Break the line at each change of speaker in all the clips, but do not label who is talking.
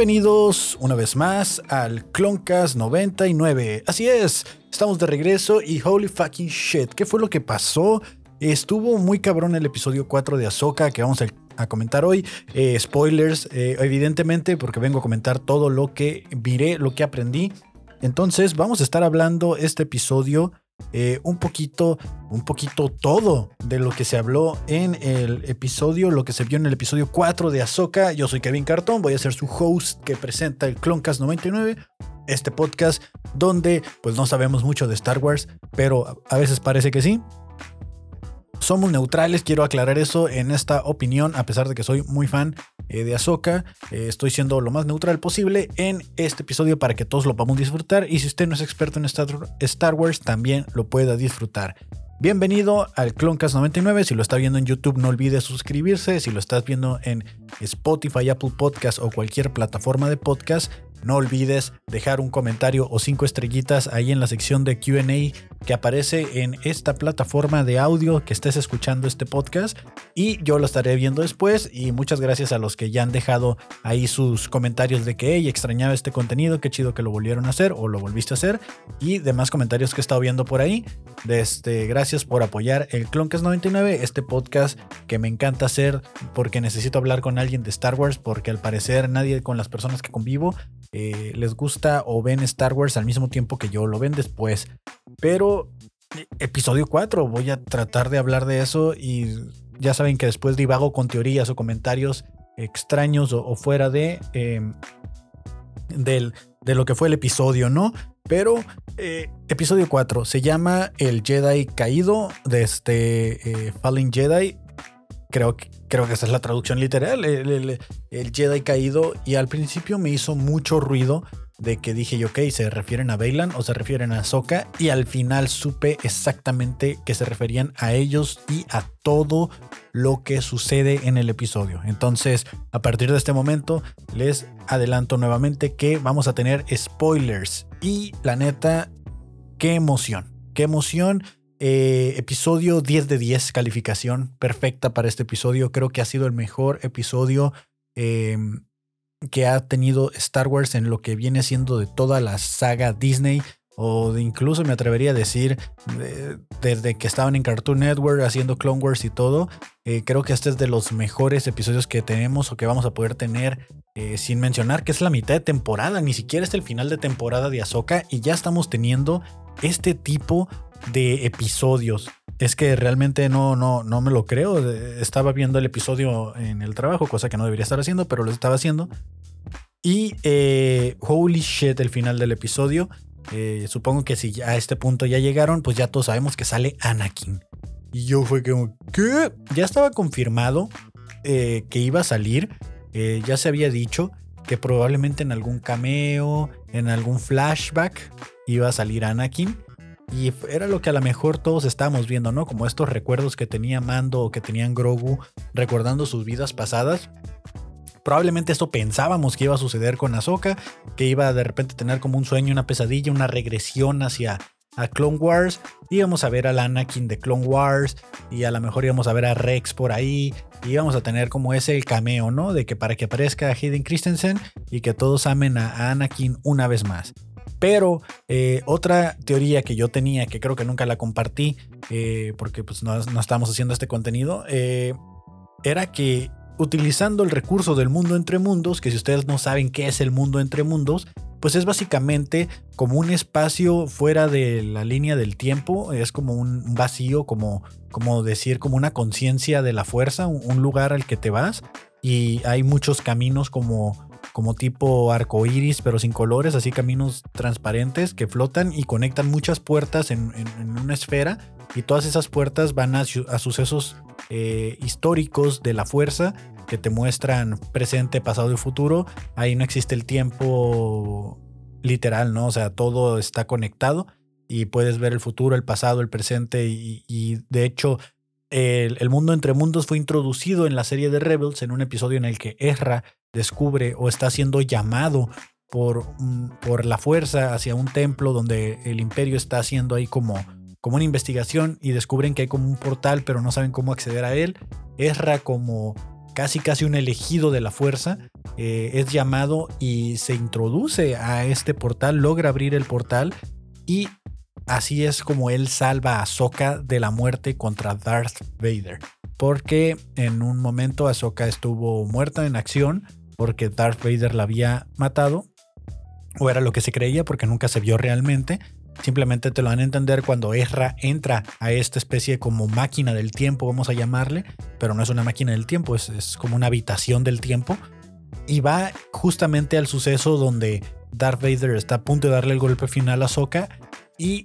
Bienvenidos una vez más al Cloncast 99. Así es, estamos de regreso y holy fucking shit, ¿qué fue lo que pasó? Estuvo muy cabrón el episodio 4 de Ahsoka que vamos a, comentar hoy. Eh, spoilers, eh, evidentemente, porque vengo a comentar todo lo que miré, lo que aprendí. Entonces, vamos a estar hablando este episodio eh, un poquito, un poquito todo de lo que se habló en el episodio, lo que se vio en el episodio 4 de Ahsoka. Yo soy Kevin Cartón, voy a ser su host que presenta el Cloncast 99, este podcast donde pues no sabemos mucho de Star Wars, pero a veces parece que sí. Somos neutrales, quiero aclarar eso en esta opinión, a pesar de que soy muy fan eh, de Ahsoka. Eh, estoy siendo lo más neutral posible en este episodio para que todos lo podamos disfrutar. Y si usted no es experto en Star Wars, también lo pueda disfrutar. Bienvenido al Cloncast 99. Si lo está viendo en YouTube, no olvide suscribirse. Si lo estás viendo en Spotify, Apple Podcast o cualquier plataforma de podcast, no olvides dejar un comentario o cinco estrellitas ahí en la sección de QA que aparece en esta plataforma de audio que estés escuchando este podcast. Y yo lo estaré viendo después. Y muchas gracias a los que ya han dejado ahí sus comentarios de que extrañaba este contenido, qué chido que lo volvieron a hacer o lo volviste a hacer y demás comentarios que he estado viendo por ahí. Este, gracias por apoyar el Cloncast 99, este podcast que me encanta hacer porque necesito hablar con alguien de Star Wars porque al parecer nadie con las personas que convivo eh, les gusta o ven Star Wars al mismo tiempo que yo, lo ven después. Pero eh, episodio 4, voy a tratar de hablar de eso y ya saben que después divago con teorías o comentarios extraños o, fuera de, em, del, de lo que fue el episodio, ¿no? Pero eh, episodio 4 se llama El Jedi Caído de este Fallen Jedi. Creo que creo que esa es la traducción literal, el, Jedi caído, y al principio me hizo mucho ruido de que dije yo, ok, ¿se refieren a Bailan o se refieren a Ahsoka? Y al final supe exactamente que se referían a ellos y a todo lo que sucede en el episodio. Entonces, a partir de este momento, les adelanto nuevamente que vamos a tener spoilers. Y la neta, qué emoción, qué emoción eh, episodio 10 de 10, calificación perfecta para este episodio. Creo que ha sido el mejor episodio em, que ha tenido Star Wars en lo que viene siendo de toda la saga Disney. O de incluso me atrevería a decir, desde que estaban en Cartoon Network haciendo Clone Wars y todo, eh, creo que este es de los mejores episodios que tenemos o que vamos a poder tener, eh, sin mencionar que es la mitad de temporada, ni siquiera es el final de temporada de Ahsoka y ya estamos teniendo este tipo de episodios. Es que realmente no, no, no me lo creo. Estaba viendo el episodio en el trabajo, cosa que no debería estar haciendo, pero lo estaba haciendo. Y eh, holy shit, el final del episodio. Eh, supongo que si a este punto ya llegaron, pues ya todos sabemos que sale Anakin. Y yo fue como, ¿qué? Ya estaba confirmado eh, que iba a salir. ya se había dicho que probablemente en algún cameo, en algún flashback, iba a salir Anakin. Y era lo que a lo mejor todos estábamos viendo, ¿no? Como estos recuerdos que tenía Mando o que tenían Grogu recordando sus vidas pasadas. Probablemente esto pensábamos que iba a suceder con Ahsoka, que iba a de repente tener como un sueño, una pesadilla, una regresión hacia a Clone Wars. Íbamos a ver al Anakin de Clone Wars y a lo mejor íbamos a ver a Rex por ahí. Y íbamos a tener como ese el cameo, ¿no? De que para que aparezca Hayden Christensen y que todos amen a Anakin una vez más. Pero eh, otra teoría que yo tenía, que creo que nunca la compartí, eh, porque pues no, no, estábamos haciendo este contenido, eh, era que utilizando el recurso del mundo entre mundos, que si ustedes no saben qué es el mundo entre mundos, pues es básicamente como un espacio fuera de la línea del tiempo, es como un vacío, como, como decir, como una conciencia de la fuerza, un lugar al que te vas y hay muchos caminos como como tipo arco iris, pero sin colores, así caminos transparentes que flotan y conectan muchas puertas en, una esfera. Y todas esas puertas van a, sucesos eh, históricos de la fuerza que te muestran presente, pasado y futuro. Ahí no existe el tiempo literal, ¿no? O sea, todo está conectado y puedes ver el futuro, el pasado, el presente y, de hecho el, mundo entre mundos fue introducido en la serie de Rebels en un episodio en el que Ezra descubre o está siendo llamado por, por la fuerza hacia un templo donde el imperio está haciendo ahí como, como una investigación y descubren que hay como un portal pero no saben cómo acceder a él. Ezra como casi casi un elegido de la fuerza eh, es llamado y se introduce a este portal, logra abrir el portal y Así es como él salva a Ahsoka de la muerte contra Darth Vader. Porque en un momento Ahsoka estuvo muerta en acción porque Darth Vader la había matado. O era lo que se creía porque nunca se vio realmente. Simplemente te lo van a entender cuando Ezra entra a esta especie como máquina del tiempo, vamos a llamarle. Pero no es una máquina del tiempo, es, como una habitación del tiempo. Y va justamente al suceso donde Darth Vader está a punto de darle el golpe final a Ahsoka y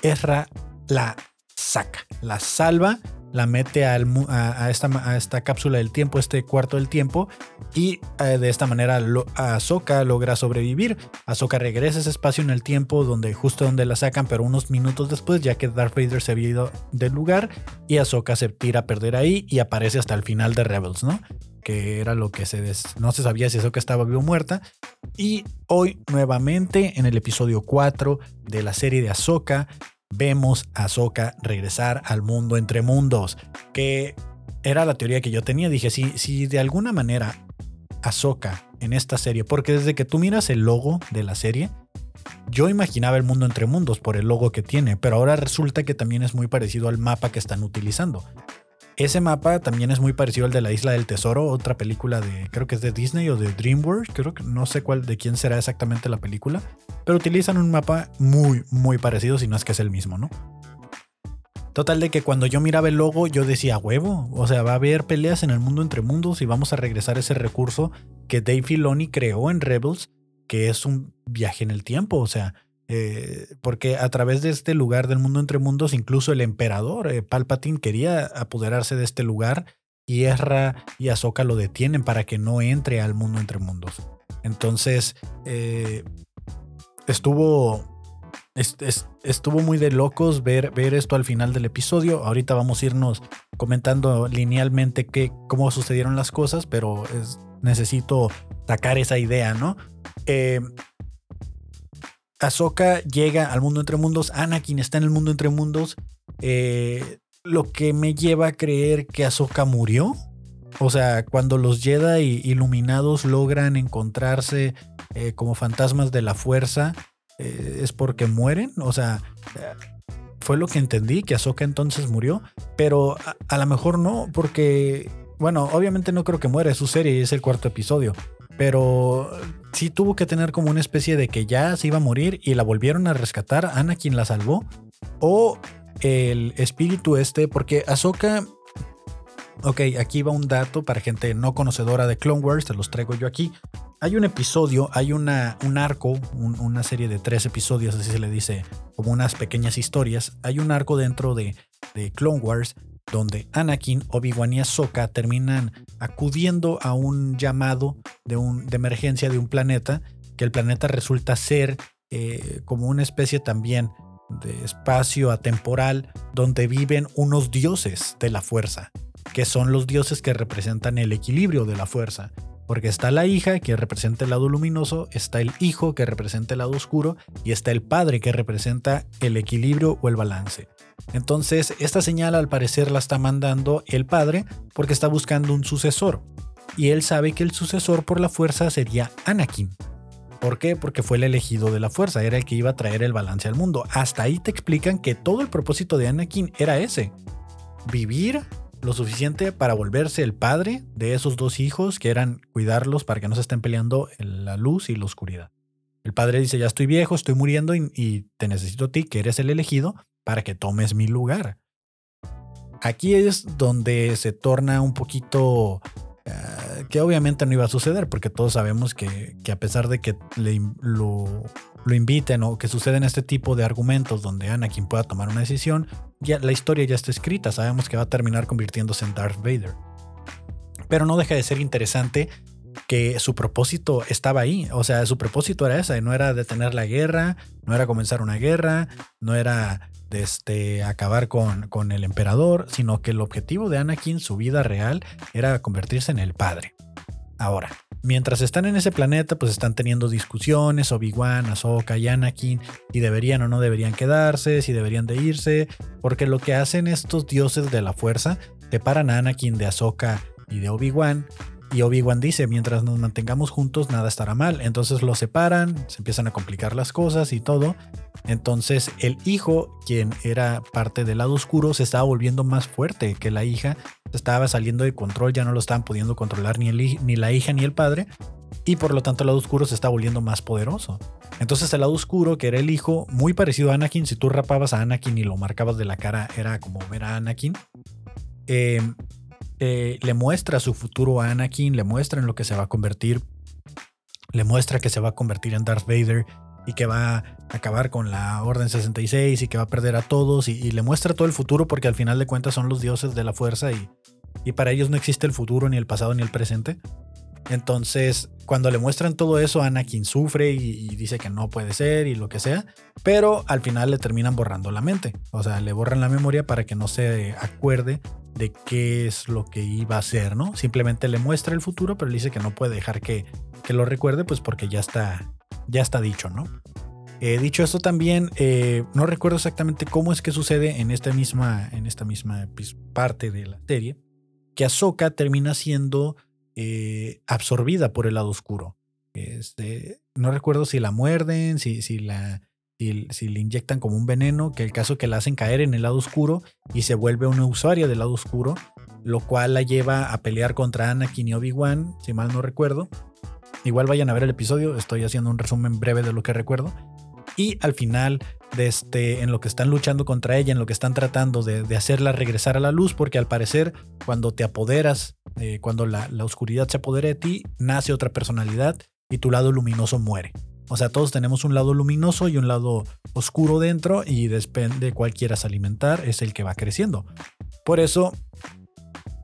Ezra la saca, la salva, la mete a, esta, cápsula del tiempo, este cuarto del tiempo, y eh, de esta manera Ahsoka logra sobrevivir. Ahsoka regresa a ese espacio en el tiempo donde justo donde la sacan, pero unos minutos después, ya que Darth Vader se había ido del lugar, y Ahsoka se tira a perder ahí y aparece hasta el final de Rebels, ¿no? que era lo que se no se sabía si Ahsoka estaba vivo o muerta. Y hoy nuevamente en el episodio 4 de la serie de Ahsoka vemos a Ahsoka regresar al mundo entre mundos, que era la teoría que yo tenía. Dije, si, si de alguna manera Ahsoka en esta serie, porque desde que tú miras el logo de la serie, yo imaginaba el mundo entre mundos por el logo que tiene, pero ahora resulta que también es muy parecido al mapa que están utilizando. Ese mapa también es muy parecido al de la Isla del Tesoro, otra película de, creo que es de Disney o de DreamWorks, creo que no sé cuál de quién será exactamente la película, pero utilizan un mapa muy, muy parecido, si no es que es el mismo, ¿no? Total de que cuando yo miraba el logo, yo decía, huevo, o sea, va a haber peleas en el mundo entre mundos y vamos a regresar a ese recurso que Dave Filoni creó en Rebels, que es un viaje en el tiempo, o sea, eh, porque a través de este lugar del mundo entre mundos, incluso el emperador eh, Palpatine quería apoderarse de este lugar y Ezra y Ahsoka lo detienen para que no entre al mundo entre mundos. Entonces, eh, estuvo, estuvo muy de locos ver, ver esto al final del episodio. Ahorita vamos a irnos comentando linealmente qué, cómo sucedieron las cosas, pero necesito sacar esa idea, ¿no? Ahsoka llega al mundo entre mundos, Anakin está en el mundo entre mundos, eh, lo que me lleva a creer que Ahsoka murió. O sea, cuando los Jedi iluminados logran encontrarse eh, como fantasmas de la fuerza, eh, es porque mueren. O sea, fue lo que entendí, que Ahsoka entonces murió, pero a, a lo mejor no, porque, bueno, obviamente no creo que muera, es su serie es el cuarto episodio. Pero sí tuvo que tener como una especie de que ya se iba a morir y la volvieron a rescatar. Ana quien la salvó. O el espíritu este, porque Ahsoka. Ok, aquí va un dato para gente no conocedora de Clone Wars, te los traigo yo aquí. Hay un episodio, hay una, un arco, una serie de tres episodios, así se le dice, como unas pequeñas historias. Hay un arco dentro de, de Clone Wars donde Anakin, Obi-Wan y Ahsoka terminan acudiendo a un llamado de, emergencia de un planeta, que el planeta resulta ser eh, como una especie también de espacio atemporal donde viven unos dioses de la fuerza, que son los dioses que representan el equilibrio de la fuerza. Porque está la hija que representa el lado luminoso, está el hijo que representa el lado oscuro y está el padre que representa el equilibrio o el balance. Entonces, esta señal al parecer la está mandando el padre porque está buscando un sucesor. Y él sabe que el sucesor por la fuerza sería Anakin. ¿Por qué? Porque fue el elegido de la fuerza, era el que iba a traer el balance al mundo. Hasta ahí te explican que todo el propósito de Anakin era ese. Vivir lo suficiente para volverse el padre de esos dos hijos que eran cuidarlos para que no se estén peleando la luz y la oscuridad. El padre dice, ya estoy viejo, estoy muriendo y, te necesito a ti, que eres el elegido, para que tomes mi lugar. Aquí es donde se torna un poquito eh, que obviamente no iba a suceder, porque todos sabemos que, a pesar de que lo, lo, inviten o que suceden este tipo de argumentos donde Anakin pueda tomar una decisión, ya la historia ya está escrita, sabemos que va a terminar convirtiéndose en Darth Vader. Pero no deja de ser interesante que su propósito estaba ahí. O sea, su propósito era ese, no era detener la guerra, no era comenzar una guerra, no era este, acabar con, con el emperador, sino que el objetivo de Anakin, su vida real, era convertirse en el padre. Ahora, mientras están en ese planeta, pues están teniendo discusiones, Obi-Wan, Ahsoka y Anakin, si deberían o no deberían quedarse, si deberían de irse, porque lo que hacen estos dioses de la fuerza, separan a Anakin de Ahsoka y de Obi-Wan, y Obi-Wan dice, mientras nos mantengamos juntos, nada estará mal. Entonces los separan, se empiezan a complicar las cosas y todo. Entonces el hijo, quien era parte del lado oscuro, se estaba volviendo más fuerte que la hija. Estaba saliendo de control, ya no lo estaban pudiendo controlar ni, el, ni la hija ni el padre. Y por lo tanto el lado oscuro se está volviendo más poderoso. Entonces el lado oscuro, que era el hijo, muy parecido a Anakin, si tú rapabas a Anakin y lo marcabas de la cara, era como ver a Anakin. Eh, eh, le muestra su futuro a Anakin, le muestra en lo que se va a convertir, le muestra que se va a convertir en Darth Vader y que va a acabar con la Orden 66 y que va a perder a todos y, le muestra todo el futuro porque al final de cuentas son los dioses de la fuerza y, y para ellos no existe el futuro, ni el pasado, ni el presente. Entonces, cuando le muestran todo eso, Anakin sufre y, dice que no puede ser y lo que sea, pero al final le terminan borrando la mente. O sea, le borran la memoria para que no se acuerde de qué es lo que iba a ser, ¿no? Simplemente le muestra el futuro, pero le dice que no puede dejar que, que lo recuerde, pues porque ya está, ya está dicho, ¿no? Eh, dicho esto también, eh, no recuerdo exactamente cómo es que sucede en esta misma, en esta misma pues, parte de la serie, que Ahsoka termina siendo eh, absorbida por el lado oscuro. Este, no recuerdo si la muerden, si, si, la, si, le inyectan como un veneno, que el caso que la hacen caer en el lado oscuro y se vuelve una usuaria del lado oscuro, lo cual la lleva a pelear contra Anakin y Obi-Wan, si mal no recuerdo. Igual vayan a ver el episodio, estoy haciendo un resumen breve de lo que recuerdo. Y al final, de este, en lo que están luchando contra ella, en lo que están tratando de, hacerla regresar a la luz, porque al parecer cuando te apoderas, eh, cuando la, oscuridad se apodera de ti, nace otra personalidad y tu lado luminoso muere. O sea, todos tenemos un lado luminoso y un lado oscuro dentro y depende cuál quieras alimentar, es el que va creciendo. Por eso,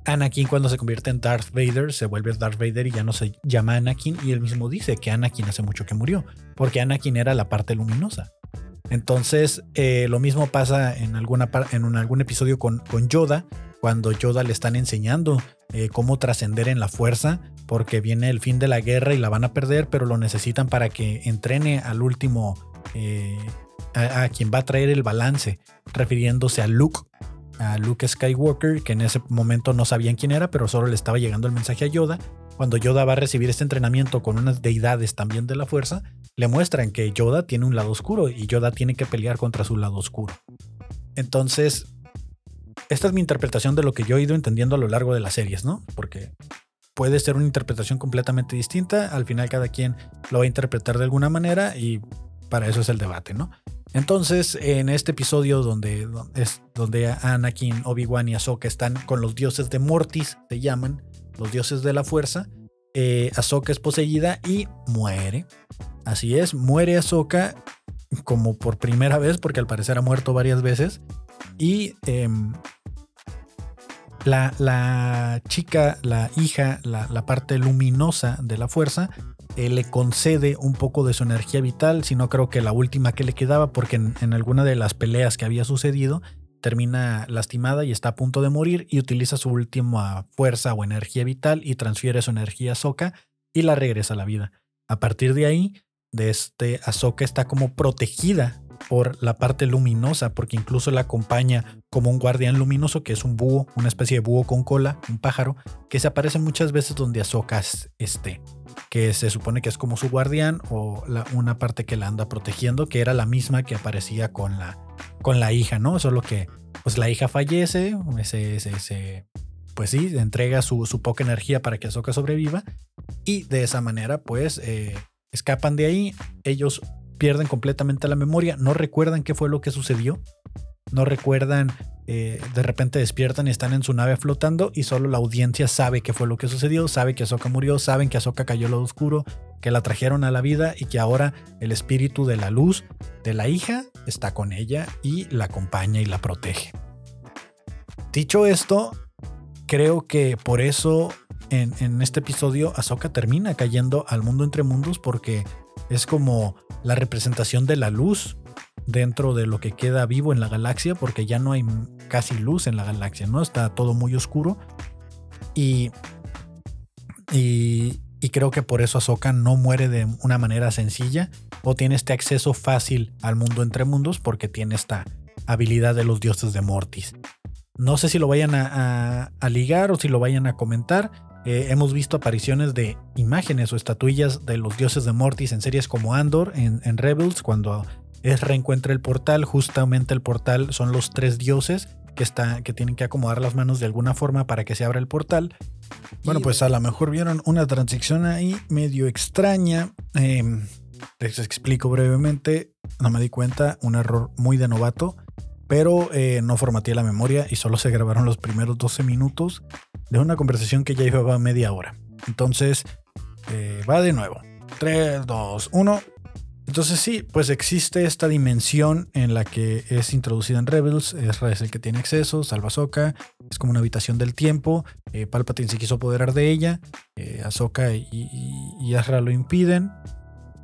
Anakin cuando se convierte en Darth Vader se vuelve Darth Vader y ya no se llama Anakin y él mismo dice que Anakin hace mucho que murió, porque Anakin era la parte luminosa. Entonces, eh, lo mismo pasa en, algún episodio con, Yoda, cuando Yoda le están enseñando eh, cómo trascender en la fuerza, porque viene el fin de la guerra y la van a perder, pero lo necesitan para que entrene al último, eh, a, quien va a traer el balance, refiriéndose a Luke, a Luke Skywalker, que en ese momento no sabían quién era, pero solo le estaba llegando el mensaje a Yoda. Cuando Yoda va a recibir este entrenamiento con unas deidades también de la fuerza, le muestran que Yoda tiene un lado oscuro y Yoda tiene que pelear contra su lado oscuro. Entonces, esta es mi interpretación de lo que yo he ido entendiendo a lo largo de las series, ¿no? Porque puede ser una interpretación completamente distinta, al final cada quien lo va a interpretar de alguna manera y para eso es el debate, ¿no? Entonces, en este episodio donde, es, donde Anakin, Obi-Wan y Ahsoka están con los dioses de Mortis, se llaman, los dioses de la fuerza, eh, es poseída y muere. Así es, muere Ahsoka como por primera vez, porque al parecer ha muerto varias veces. Y em, la, chica, la hija, la, parte luminosa de la fuerza, eh, le concede un poco de su energía vital, si no creo que la última que le quedaba, porque en, alguna de las peleas que había sucedido, termina lastimada y está a punto de morir y utiliza su última fuerza o energía vital y transfiere su energía a Soka y la regresa a la vida. A partir de ahí, de este Ahsoka está como protegida por la parte luminosa, porque incluso la acompaña como un guardián luminoso, que es un búho, una especie de búho con cola, un pájaro, que se aparece muchas veces donde Ahsoka esté, que se supone que es como su guardián o una parte que la anda protegiendo, que era la misma que aparecía con la, con la hija, ¿no? Solo que pues la hija fallece, ese, pues sí, entrega su, su, poca energía para que Ahsoka sobreviva y de esa manera pues eh, escapan de ahí, ellos pierden completamente la memoria, no recuerdan qué fue lo que sucedió, no recuerdan, eh, de repente despiertan y están en su nave flotando y solo la audiencia sabe qué fue lo que sucedió, sabe que Ahsoka murió, saben que Ahsoka cayó lado oscuro, que la trajeron a la vida y que ahora el espíritu de la luz de la hija está con ella y la acompaña y la protege. Dicho esto, creo que por eso en, este episodio Ahsoka termina cayendo al mundo entre mundos porque es como la representación de la luz dentro de lo que queda vivo en la galaxia, porque ya no hay casi luz en la galaxia, ¿no? Está todo muy oscuro. Y, y, y creo que por eso Ahsoka no muere de una manera sencilla o tiene este acceso fácil al mundo entre mundos porque tiene esta habilidad de los dioses de Mortis. No sé si lo vayan a, ligar o si lo vayan a comentar. Eh, hemos visto apariciones de imágenes o estatuillas de los dioses de Mortis en series como Andor, en, Rebels, cuando es reencuentra el portal. Justamente el portal son los tres dioses que, está, que tienen que acomodar las manos de alguna forma para que se abra el portal. Bueno, pues a lo mejor vieron una transición ahí medio extraña. Em, les explico brevemente. No me di cuenta, un error muy de novato pero eh, no formateé la memoria y solo se grabaron los primeros 12 minutos de una conversación que ya llevaba media hora. Entonces, eh, va de nuevo. 3, 2, 1. Entonces sí, pues existe esta dimensión en la que es introducida en Rebels. Ezra es el que tiene acceso, salva Ahsoka. Es como una habitación del tiempo. Eh, Palpatine se quiso apoderar de ella. Eh, Ahsoka y, y, y lo impiden.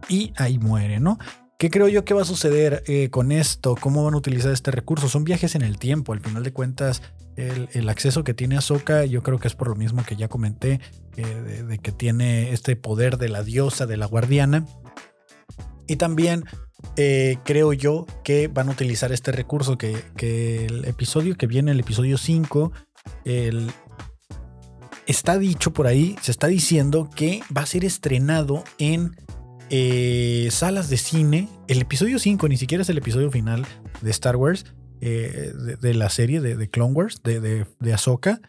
Y ahí muere, ¿no? ¿Qué creo yo que va a suceder eh, con esto? ¿Cómo van a utilizar este recurso? Son viajes en el tiempo. Al final de cuentas, el, acceso que tiene Ahsoka, yo creo que es por lo mismo que ya comenté, eh, de, que tiene este poder de la diosa, de la guardiana. Y también eh, creo yo que van a utilizar este recurso que, el episodio que viene, el episodio 5, está dicho por ahí, se está diciendo que va a ser estrenado en eh, salas de cine. El episodio 5 ni siquiera es el episodio final de Star Wars, eh, de, la serie de, Clone Wars, de, de, Ahsoka.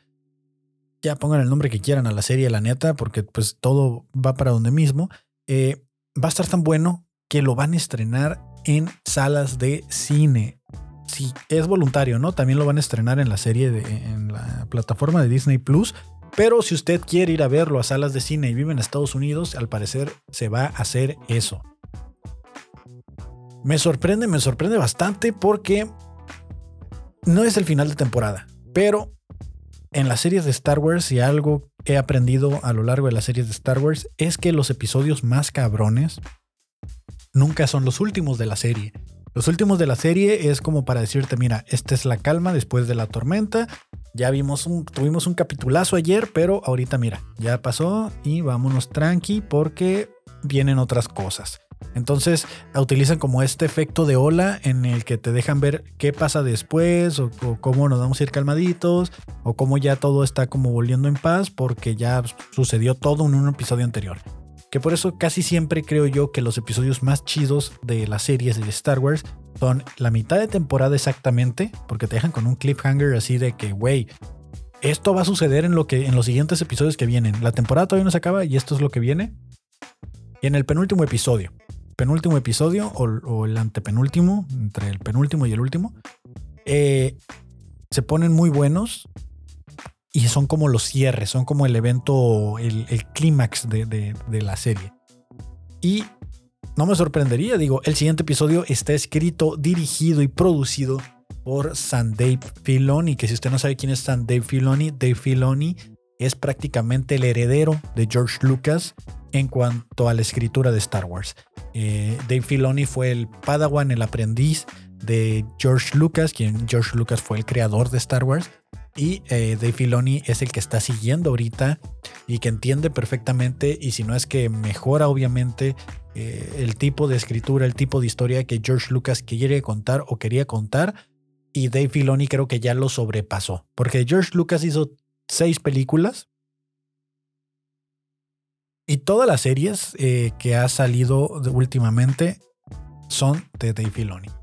Ya pongan el nombre que quieran a la serie, la neta, porque pues todo va para donde mismo. Va a estar tan bueno que lo van a estrenar en salas de cine. Si es voluntario, ¿no? También lo van a estrenar en la serie, de, en la plataforma de Disney Plus. Pero si usted quiere ir a verlo a salas de cine y vive en Estados Unidos, al parecer se va a hacer eso. Me sorprende, me sorprende bastante porque no es el final de temporada, pero en las series de Star Wars y algo he aprendido a lo largo de las series de Star Wars es que los episodios más cabrones nunca son los últimos de la serie. Los últimos de la serie es como para decirte, mira, esta es la calma después de la tormenta ya vimos un, tuvimos un capitulazo ayer, pero ahorita mira, ya pasó y vámonos tranqui porque vienen otras cosas. Entonces utilizan como este efecto de ola en el que te dejan ver qué pasa después o, cómo nos vamos a ir calmaditos o cómo ya todo está como volviendo en paz porque ya sucedió todo en un episodio anterior. Que por eso casi siempre creo yo que los episodios más chidos de las series de Star Wars son la mitad de temporada exactamente, porque te dejan con un cliffhanger así de que, güey, esto va a suceder en, lo que, en los siguientes episodios que vienen. La temporada todavía no se acaba y esto es lo que viene. Y en el penúltimo episodio, penúltimo episodio o, el antepenúltimo, entre el penúltimo y el último, eh, se ponen muy buenos y son como los cierres, son como el evento, el, clímax de, la serie. Y no me sorprendería, digo, el siguiente episodio está escrito, dirigido y producido por San Dave Filoni, que si usted no sabe quién es San Dave Filoni, Dave Filoni es prácticamente el heredero de George Lucas en cuanto a la escritura de Star Wars. Eh, Dave Filoni fue el padawan, el aprendiz de George Lucas, quien George Lucas fue el creador de Star Wars. Y eh, Dave Filoni es el que está siguiendo ahorita y que entiende perfectamente, y si no es que mejora obviamente eh, el tipo de escritura, el tipo de historia que George Lucas quiere contar o quería contar. Y Dave Filoni creo que ya lo sobrepasó. Porque George Lucas hizo seis películas. Y todas las series eh, que ha salido últimamente son de Dave Filoni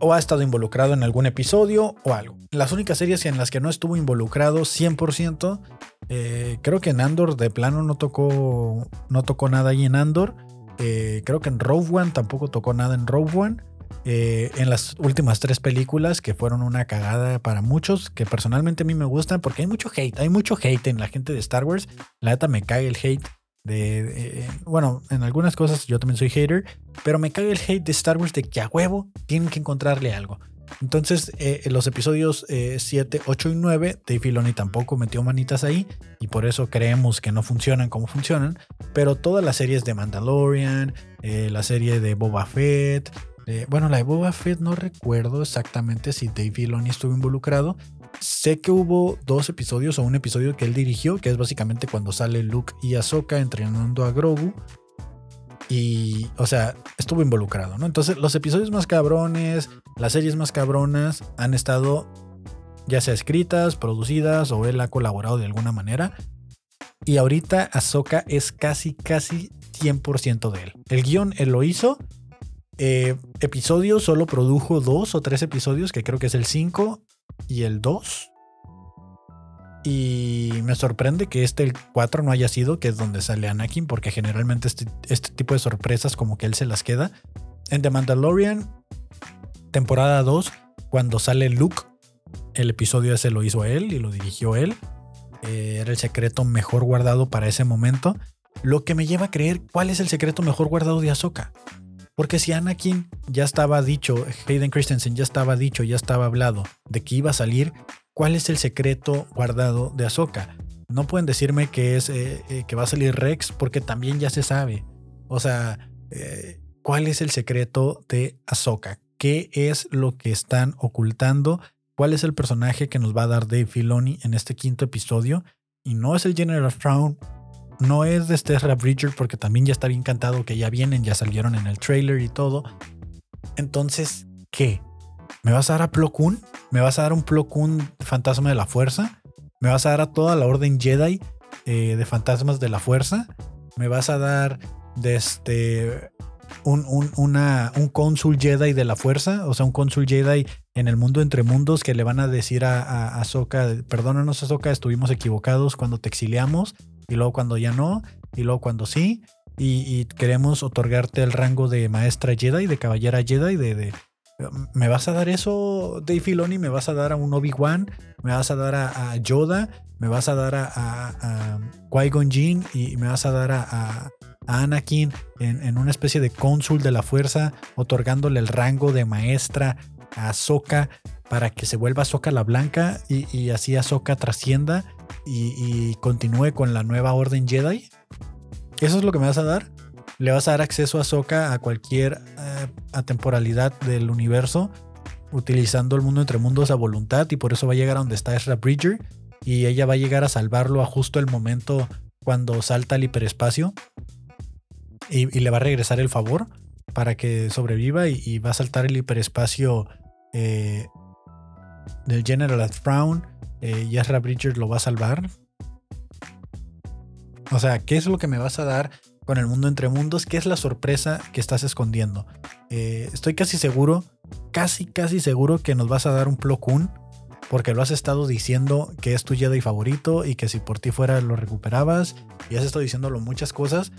o ha estado involucrado en algún episodio o algo. Las únicas series en las que no estuvo involucrado 100%, eh, creo que en Andor de plano no tocó, no tocó nada ahí en Andor. Eh, creo que en Rogue One tampoco tocó nada en Rogue One. Eh, en las últimas tres películas que fueron una cagada para muchos, que personalmente a mí me gustan porque hay mucho hate, hay mucho hate en la gente de Star Wars. La neta me cae el hate de, bueno, en algunas cosas yo también soy hater, pero me cae el hate de Star Wars de que a huevo tienen que encontrarle algo. Entonces, eh, en los episodios 7, eh, 8 y 9, Dave Filoni tampoco metió manitas ahí y por eso creemos que no funcionan como funcionan. Pero todas las series de Mandalorian, eh, la serie de Boba Fett, Bueno, la de Boba no recuerdo exactamente si Dave Filoni estuvo involucrado. Sé que hubo dos episodios o un episodio que él dirigió, que es básicamente cuando sale Luke y Ahsoka entrenando a Grogu. Y, o sea, estuvo involucrado, ¿no? Entonces, los episodios más cabrones, las series más cabronas han estado ya sea escritas, producidas o él ha colaborado de alguna manera. Y ahorita Ahsoka es casi, casi 100% de él. El guion él lo hizo. Eh, episodios solo produjo dos o tres episodios, que creo que es el 5 y el 2. Y me sorprende que este, el 4, no haya sido, que es donde sale Anakin, porque generalmente este, este tipo de sorpresas como que él se las queda. En The Mandalorian, temporada 2, cuando sale Luke, el episodio ese lo hizo él y lo dirigió él. Eh, era el secreto mejor guardado para ese momento. Lo que me lleva a creer cuál es el secreto mejor guardado de Ahsoka. Porque si Anakin ya estaba dicho, Hayden Christensen ya estaba dicho, ya estaba hablado de que iba a salir, ¿cuál es el secreto guardado de Ahsoka? No pueden decirme que es eh, eh, que va a salir Rex porque también ya se sabe. O sea, ¿cuál es el secreto de Ahsoka? ¿Qué es lo que están ocultando? cuál es el personaje que nos va a dar Dave Filoni en este quinto episodio. Y no es el General Frown, no es de Stella Bridger, porque también ya está bien cantado que ya vienen, ya salieron en el trailer y todo. Entonces, ¿qué? ¿Me vas a dar a Plo Koon? ¿Me vas a dar un Plo Koon fantasma de la fuerza? ¿Me vas a dar a toda la orden Jedi eh, de fantasmas de la fuerza? ¿Me vas a dar de este un, un, una, un cónsul Jedi de la fuerza? O sea, un cónsul Jedi en el mundo entre mundos que le van a decir a, a Ahsoka, perdónanos Ahsoka, estuvimos equivocados cuando te exiliamos y luego cuando ya no y luego cuando sí y, queremos otorgarte el rango de maestra Jedi, de caballera Jedi, de, de ¿me vas a dar eso Dave Filoni? ¿Me vas a dar a un Obi-Wan? ¿Me vas a dar a, Yoda? ¿Me vas a dar a, a, Qui-Gon Jinn? ¿Y me vas a dar a, Anakin en, en, una especie de cónsul de la fuerza, otorgándole el rango de maestra a Ahsoka para que se vuelva Ahsoka la Blanca y, así Ahsoka trascienda y, continúe con la nueva Orden Jedi. ¿Eso es lo que me vas a dar? ¿Le vas a dar acceso a Ahsoka a cualquier eh, atemporalidad del universo utilizando el mundo entre mundos a voluntad y por eso va a llegar a donde está Ezra Bridger y ella va a llegar a salvarlo a justo el momento cuando salta al hiperespacio y le va a regresar el favor? Para que sobreviva y, va a saltar el hiperespacio eh, del General Frown eh, y Ezra Bridger lo va a salvar. O sea, ¿qué es lo que me vas a dar con el mundo entre mundos? ¿Qué es la sorpresa que estás escondiendo? Eh, estoy casi seguro, casi, casi seguro que nos vas a dar un Plo porque lo has estado diciendo que es tu Jedi favorito y que si por ti fuera lo recuperabas, y has estado diciéndolo muchas cosas.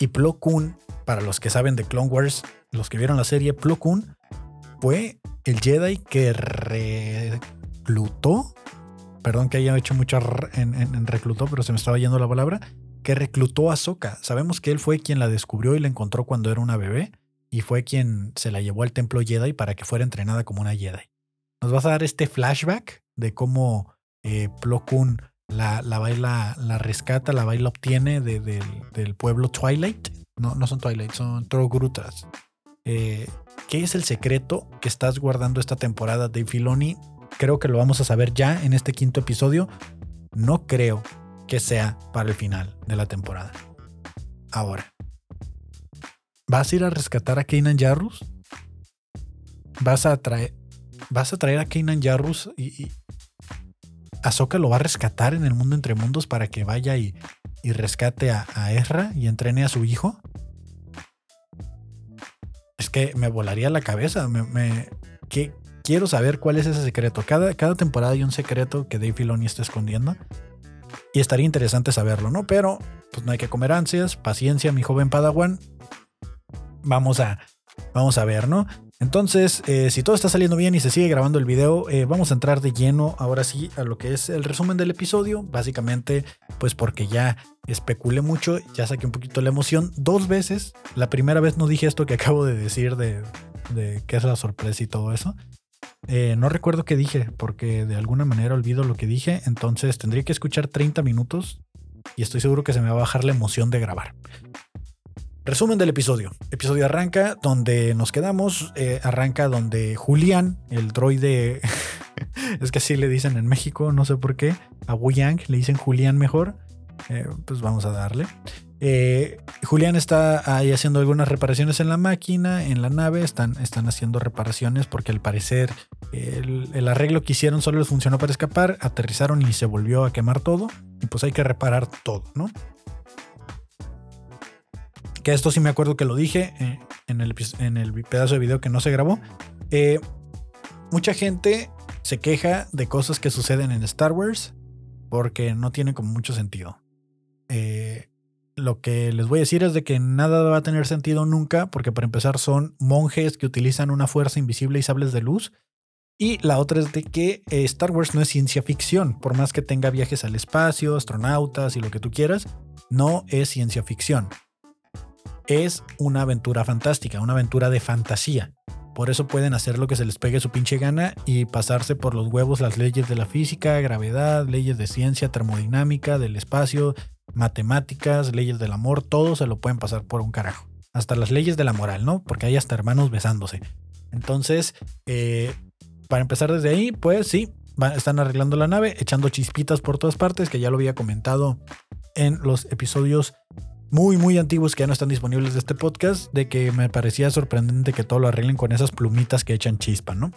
Y Plo Koon para los que saben de Clone Wars, los que vieron la serie, Plo Koon fue el Jedi que reclutó, perdón que haya hecho mucho en, reclutó, pero se me estaba yendo la palabra, que reclutó a Soka. Sabemos que él fue quien la descubrió y la encontró cuando era una bebé y fue quien se la llevó al templo Jedi para que fuera entrenada como una Jedi. Nos vas a dar este flashback de cómo eh, Plo Koon la, la rescata, la baila obtiene del pueblo Twilight no, no son Twilight, son Trogrutas. Eh, ¿Qué es el secreto que estás guardando esta temporada de Filoni? Creo que lo vamos a saber ya en este quinto episodio. No creo que sea para el final de la temporada. Ahora, ¿vas a ir a rescatar a Kanan Jarrus? ¿Vas a traer, vas a traer a Kanan Jarrus y, y Ahsoka lo va a rescatar en el mundo entre mundos para que vaya y, y rescate a, a Ezra y entrene a su hijo? Es que me volaría la cabeza. Me, que, quiero saber cuál es ese secreto. Cada, cada temporada hay un secreto que Dave Filoni está escondiendo. Y estaría interesante saberlo, ¿no? Pero pues no hay que comer ansias. Paciencia, mi joven Padawan. Vamos a, vamos a ver, ¿no? Entonces, eh, si todo está saliendo bien y se sigue grabando el video, eh, vamos a entrar de lleno ahora sí a lo que es el resumen del episodio. Básicamente, pues porque ya especulé mucho, ya saqué un poquito la emoción dos veces. La primera vez no dije esto que acabo de decir de, qué es la sorpresa y todo eso. Eh, no recuerdo qué dije, porque de alguna manera olvido lo que dije. Entonces tendría que escuchar 30 minutos y estoy seguro que se me va a bajar la emoción de grabar. Resumen del episodio. Episodio arranca donde nos quedamos. eh, arranca donde Julián, el droide. es que así le dicen en México, no sé por qué. A Wu Yang le dicen Julián mejor. Eh, pues vamos a darle. Eh, Julián está ahí haciendo algunas reparaciones en la máquina, en la nave. Están, están haciendo reparaciones porque al parecer el, el arreglo que hicieron solo les funcionó para escapar. Aterrizaron y se volvió a quemar todo. Y pues hay que reparar todo, ¿no? Que esto sí me acuerdo que lo dije eh, en, el, en, el, pedazo de video que no se grabó. Eh, mucha gente se queja de cosas que suceden en Star Wars porque no tiene como mucho sentido. Eh, lo que les voy a decir es de que nada va a tener sentido nunca porque para empezar son monjes que utilizan una fuerza invisible y sables de luz. Y la otra es de que Star Wars no es ciencia ficción, por más que tenga viajes al espacio, astronautas y lo que tú quieras, no es ciencia ficción es una aventura fantástica, una aventura de fantasía. Por eso pueden hacer lo que se les pegue su pinche gana y pasarse por los huevos las leyes de la física, gravedad, leyes de ciencia, termodinámica, del espacio, matemáticas, leyes del amor, todo se lo pueden pasar por un carajo. Hasta las leyes de la moral, ¿no? Porque hay hasta hermanos besándose. Entonces, eh, para empezar desde ahí, pues sí, están arreglando la nave, echando chispitas por todas partes, que ya lo había comentado en los episodios muy, muy antiguos que ya no están disponibles de este podcast, de que me parecía sorprendente que todo lo arreglen con esas plumitas que echan chispa, ¿no?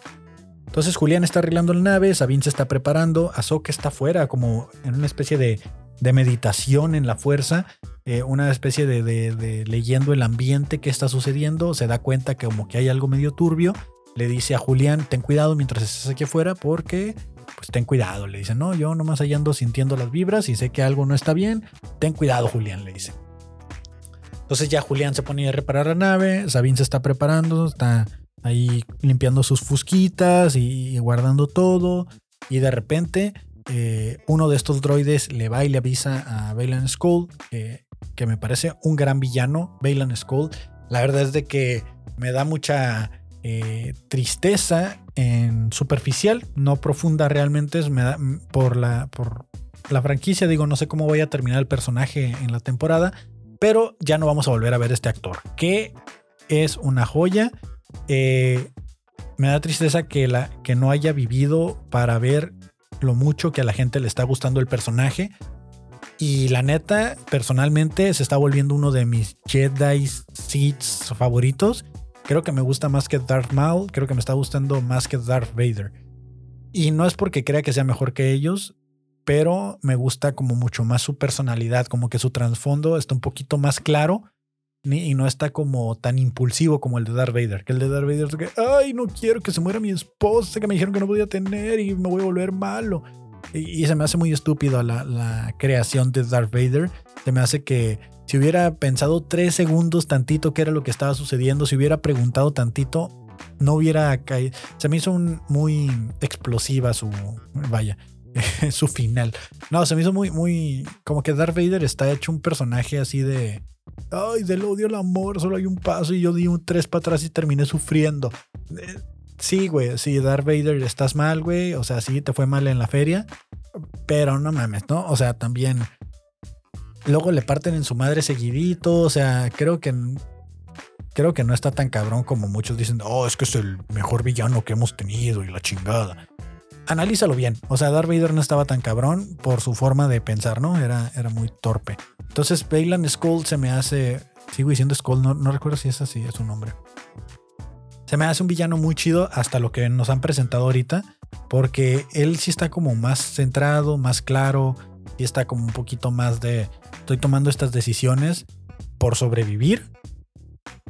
Entonces Julián está arreglando la nave, Sabine se está preparando, Ahsoka está afuera como en una especie de, de meditación en la fuerza, eh, una especie de, leyendo el ambiente que está sucediendo, se da cuenta que como que hay algo medio turbio, le dice a Julián, ten cuidado mientras estés aquí afuera porque pues ten cuidado, le dice, no, yo nomás ahí ando sintiendo las vibras y sé que algo no está bien, ten cuidado Julián, le dice. Entonces ya Julián se ponía a reparar la nave, Sabine se está preparando, está ahí limpiando sus fusquitas y, guardando todo. Y de repente eh, uno de estos droides le va y le avisa a Bailan Skull, eh, que me parece un gran villano, Bailan Skull. La verdad es de que me da mucha eh, tristeza en superficial, no profunda realmente, me da, por, la, por la franquicia, digo, no sé cómo voy a terminar el personaje en la temporada, pero ya no vamos a volver a ver este actor, que es una joya. Eh, me da tristeza que, la, que no haya vivido para ver lo mucho que a la gente le está gustando el personaje. Y la neta, personalmente, se está volviendo uno de mis Jedi Seeds favoritos. Creo que me gusta más que Darth Maul, creo que me está gustando más que Darth Vader. Y no es porque crea que sea mejor que ellos, pero me gusta como mucho más su personalidad, como que su trasfondo está un poquito más claro y no está como tan impulsivo como el de Darth Vader. Que el de Darth Vader es que, ay, no quiero que se muera mi esposa, que me dijeron que no podía tener y me voy a volver malo. Y, y se me hace muy estúpido la, la, creación de Darth Vader. Se me hace que si hubiera pensado tres segundos tantito qué era lo que estaba sucediendo, si hubiera preguntado tantito, no hubiera caído. Se me hizo un, muy explosiva su, vaya, su final. No, se me hizo muy, muy. Como que Darth Vader está hecho un personaje así de. Ay, del odio al amor, solo hay un paso y yo di un tres para atrás y terminé sufriendo. Eh, sí, güey, sí, Darth Vader, estás mal, güey. O sea, sí, te fue mal en la feria. Pero no mames, ¿no? O sea, también. Luego le parten en su madre seguidito. O sea, creo que. Creo que no está tan cabrón como muchos dicen. Oh, es que es el mejor villano que hemos tenido y la chingada analízalo bien. O sea, Darth Vader no estaba tan cabrón por su forma de pensar, ¿no? Era, era muy torpe. Entonces, Bailan Skull se me hace. Sigo diciendo Skull, no, no recuerdo si es así, es su nombre. Se me hace un villano muy chido hasta lo que nos han presentado ahorita. Porque él sí está como más centrado, más claro. Y está como un poquito más de. Estoy tomando estas decisiones por sobrevivir.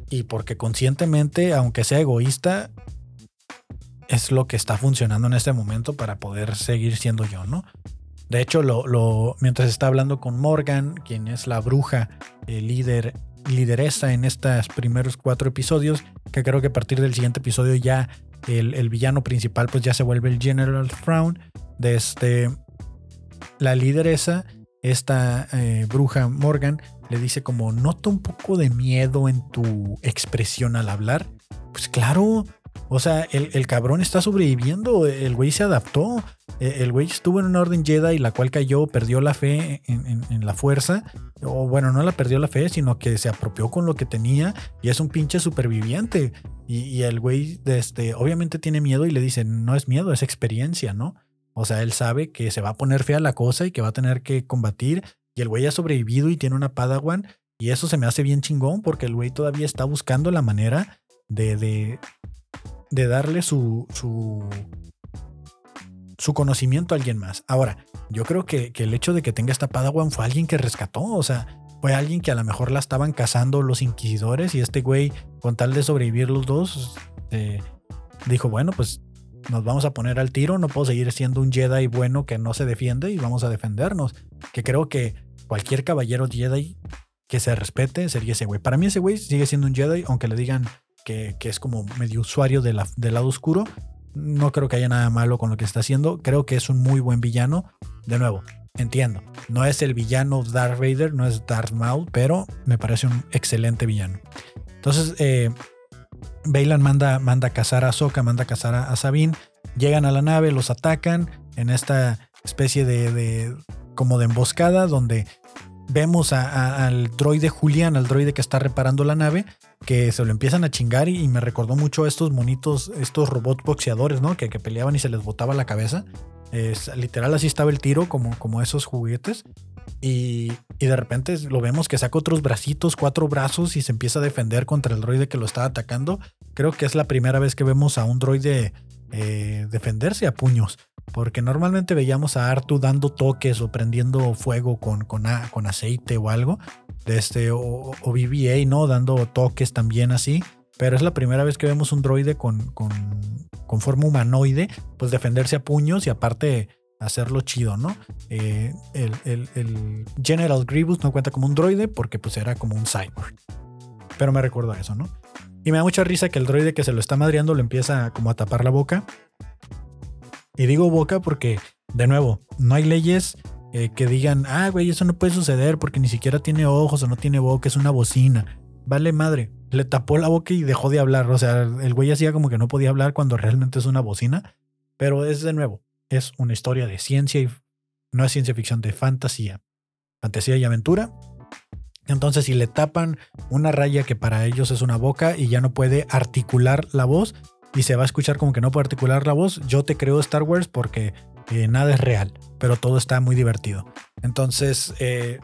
Y porque conscientemente, aunque sea egoísta, es lo que está funcionando en este momento para poder seguir siendo yo, ¿no? De hecho, lo, mientras está hablando con Morgan, quien es la bruja el líder, lideresa en estos primeros cuatro episodios, que creo que a partir del siguiente episodio ya el, el villano principal pues ya se vuelve el General Frown. Desde este, la lideresa, esta eh, bruja Morgan, le dice como, nota un poco de miedo en tu expresión al hablar. Pues claro, o sea, el, el, cabrón está sobreviviendo, el güey se adaptó, e, el güey estuvo en una orden Jedi la cual cayó, perdió la fe en, en, en, la fuerza o bueno, no la perdió la fe, sino que se apropió con lo que tenía y es un pinche superviviente. Y, el güey, este, obviamente tiene miedo y le dice, no es miedo, es experiencia, ¿no? O sea, él sabe que se va a poner fea la cosa y que va a tener que combatir. Y el güey ha sobrevivido y tiene una Padawan. Y eso se me hace bien chingón porque el güey todavía está buscando la manera de, de, de darle su, su, su conocimiento a alguien más. Ahora, yo creo que, el hecho de que tenga esta Padawan fue alguien que rescató, o sea, fue alguien que a lo mejor la estaban cazando los inquisidores y este güey, con tal de sobrevivir los dos, eh, dijo, bueno, pues nos vamos a poner al tiro, no puedo seguir siendo un Jedi bueno que no se defiende y vamos a defendernos. Que creo que cualquier caballero Jedi que se respete sería ese güey. Para mí ese güey sigue siendo un Jedi, aunque le digan que, es como medio usuario de la, del lado oscuro. No creo que haya nada malo con lo que está haciendo. Creo que es un muy buen villano. De nuevo, entiendo. No es el villano Darth Vader, no es Darth Maul, pero me parece un excelente villano. Entonces, eh, Bailan manda, manda a cazar a Ahsoka, manda a cazar a, Sabine. Llegan a la nave, los atacan en esta especie de, de como de emboscada donde vemos al droide Julián, al droide que está reparando la nave, que se lo empiezan a chingar y, me recordó mucho a estos monitos, estos robots boxeadores, ¿no? Que, peleaban y se les botaba la cabeza. Es, literal así estaba el tiro, como, como esos juguetes. Y, y, de repente lo vemos que saca otros bracitos, cuatro brazos y se empieza a defender contra el droide que lo estaba atacando. Creo que es la primera vez que vemos a un droide eh, defenderse a puños. Porque normalmente veíamos a Artu dando toques o prendiendo fuego con, con, con aceite o algo. Este, o, o, BBA, ¿no? Dando toques también así. Pero es la primera vez que vemos un droide con, con, con forma humanoide, pues defenderse a puños y aparte hacerlo chido, ¿no? Eh, el, el, el, General Grievous no cuenta como un droide porque pues era como un cyborg. Pero me recuerdo eso, ¿no? Y me da mucha risa que el droide que se lo está madreando le empieza como a tapar la boca y digo boca porque, de nuevo, no hay leyes eh, que digan, ah, güey, eso no puede suceder porque ni siquiera tiene ojos o no tiene boca, es una bocina. Vale madre, le tapó la boca y dejó de hablar. O sea, el güey hacía como que no podía hablar cuando realmente es una bocina. Pero es de nuevo, es una historia de ciencia y no es ciencia ficción, de fantasía. Fantasía y aventura. Entonces, si le tapan una raya que para ellos es una boca y ya no puede articular la voz, y se va a escuchar como que no puede articular la voz, yo te creo Star Wars porque eh, nada es real, pero todo está muy divertido. Entonces, eh,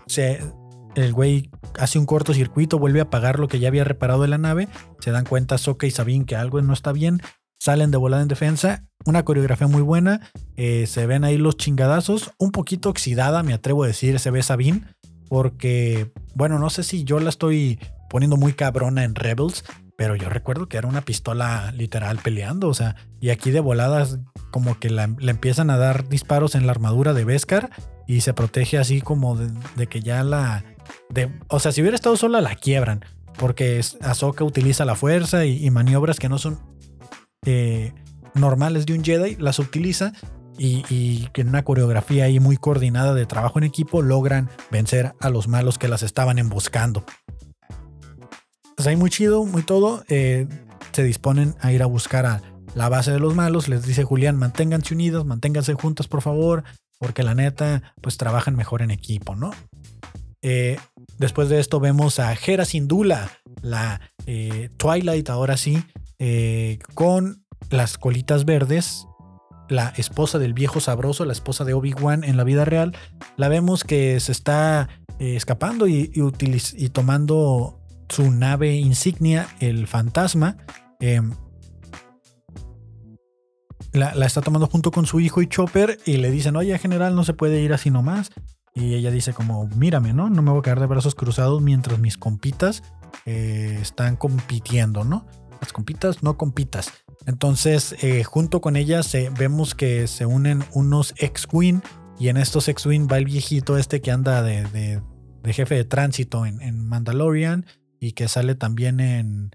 el güey hace un cortocircuito, vuelve a apagar lo que ya había reparado de la nave, se dan cuenta Soka y Sabine que algo no está bien, salen de volada en defensa, una coreografía muy buena, eh, se ven ahí los chingadazos, un poquito oxidada, me atrevo a decir, se ve Sabine, porque, bueno, no sé si yo la estoy poniendo muy cabrona en Rebels, pero yo recuerdo que era una pistola literal peleando, o sea, y aquí de voladas como que le empiezan a dar disparos en la armadura de Beskar y se protege así como de, que ya la... De, o sea, si hubiera estado sola la quiebran, porque Ahsoka utiliza la fuerza y, maniobras que no son eh, normales de un Jedi, las utiliza y, y en una coreografía ahí muy coordinada de trabajo en equipo logran vencer a los malos que las estaban emboscando pues ahí muy chido, muy todo. Eh, se disponen a ir a buscar a la base de los malos. Les dice Julián, manténganse unidos, manténganse juntos, por favor, porque la neta, pues trabajan mejor en equipo, ¿no? Eh, después de esto vemos a Hera Sindula, la eh, Twilight, ahora sí, con las colitas verdes, la esposa del viejo sabroso, la esposa de Obi-Wan en la vida real. La vemos que se está escapando y, y tomando su nave insignia, el fantasma. Em, la, está tomando junto con su hijo y Chopper y le dicen, oye, general, no se puede ir así nomás. Y ella dice como, mírame, ¿no? No me voy a quedar de brazos cruzados mientras mis compitas eh, están compitiendo, ¿no? Las compitas, no compitas. Entonces, eh, junto con ellas vemos que se unen unos ex-win y en estos ex-win va el viejito este que anda de, jefe de tránsito en, en Mandalorian y que sale también en,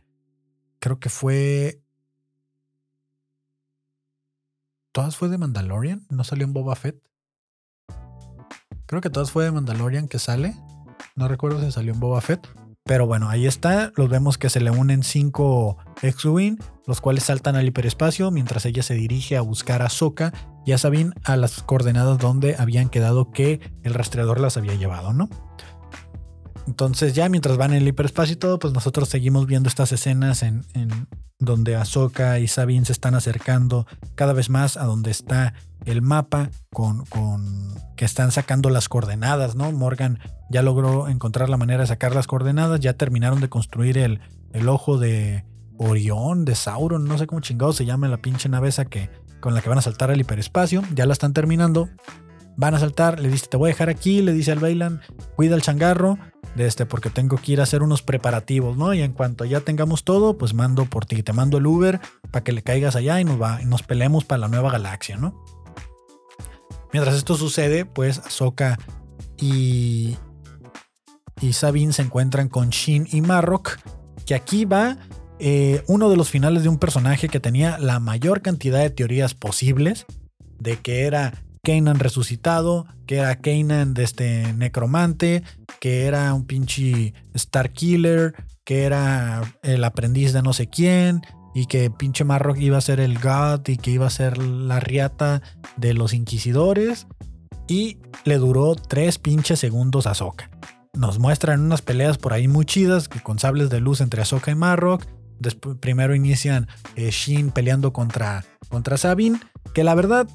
creo que fue... ¿Todas fue de Mandalorian? ¿No salió en Boba Fett? Creo que todas fue de Mandalorian que sale. No recuerdo si salió en Boba Fett. Pero bueno, ahí está. Los vemos que se le unen cinco X-Wing, los cuales saltan al hiperespacio mientras ella se dirige a buscar a Soka y a Sabine a las coordenadas donde habían quedado que el rastreador las había llevado, ¿no? Entonces ya mientras van en el hiperespacio y todo, pues nosotros seguimos viendo estas escenas en, en donde Ahsoka y Sabine se están acercando cada vez más a donde está el mapa con, que están sacando las coordenadas, ¿no? Morgan ya logró encontrar la manera de sacar las coordenadas, ya terminaron de construir el, el ojo de Orión, de Sauron, no sé cómo chingado se llama la pinche nave esa que, con la que van a saltar al hiperespacio, ya la están terminando. Van a saltar, le dice, te voy a dejar aquí, le dice al Bailan, cuida el changarro, de este, porque tengo que ir a hacer unos preparativos, ¿no? Y en cuanto ya tengamos todo, pues mando por ti, te mando el Uber para que le caigas allá y nos, va, nos peleemos para la nueva galaxia, ¿no? Mientras esto sucede, pues Ahsoka y, y Sabine se encuentran con Shin y Marrock, que aquí va eh, uno de los finales de un personaje que tenía la mayor cantidad de teorías posibles, de que era Kanan resucitado, que era Kanan de este necromante, que era un pinche Star Killer, que era el aprendiz de no sé quién, y que pinche Marrock iba a ser el God y que iba a ser la riata de los inquisidores. Y le duró tres pinches segundos a Ahsoka. Nos muestran unas peleas por ahí muy chidas, con sables de luz entre Ahsoka y Marrock. Después, primero inician eh, Shin peleando contra, contra que la verdad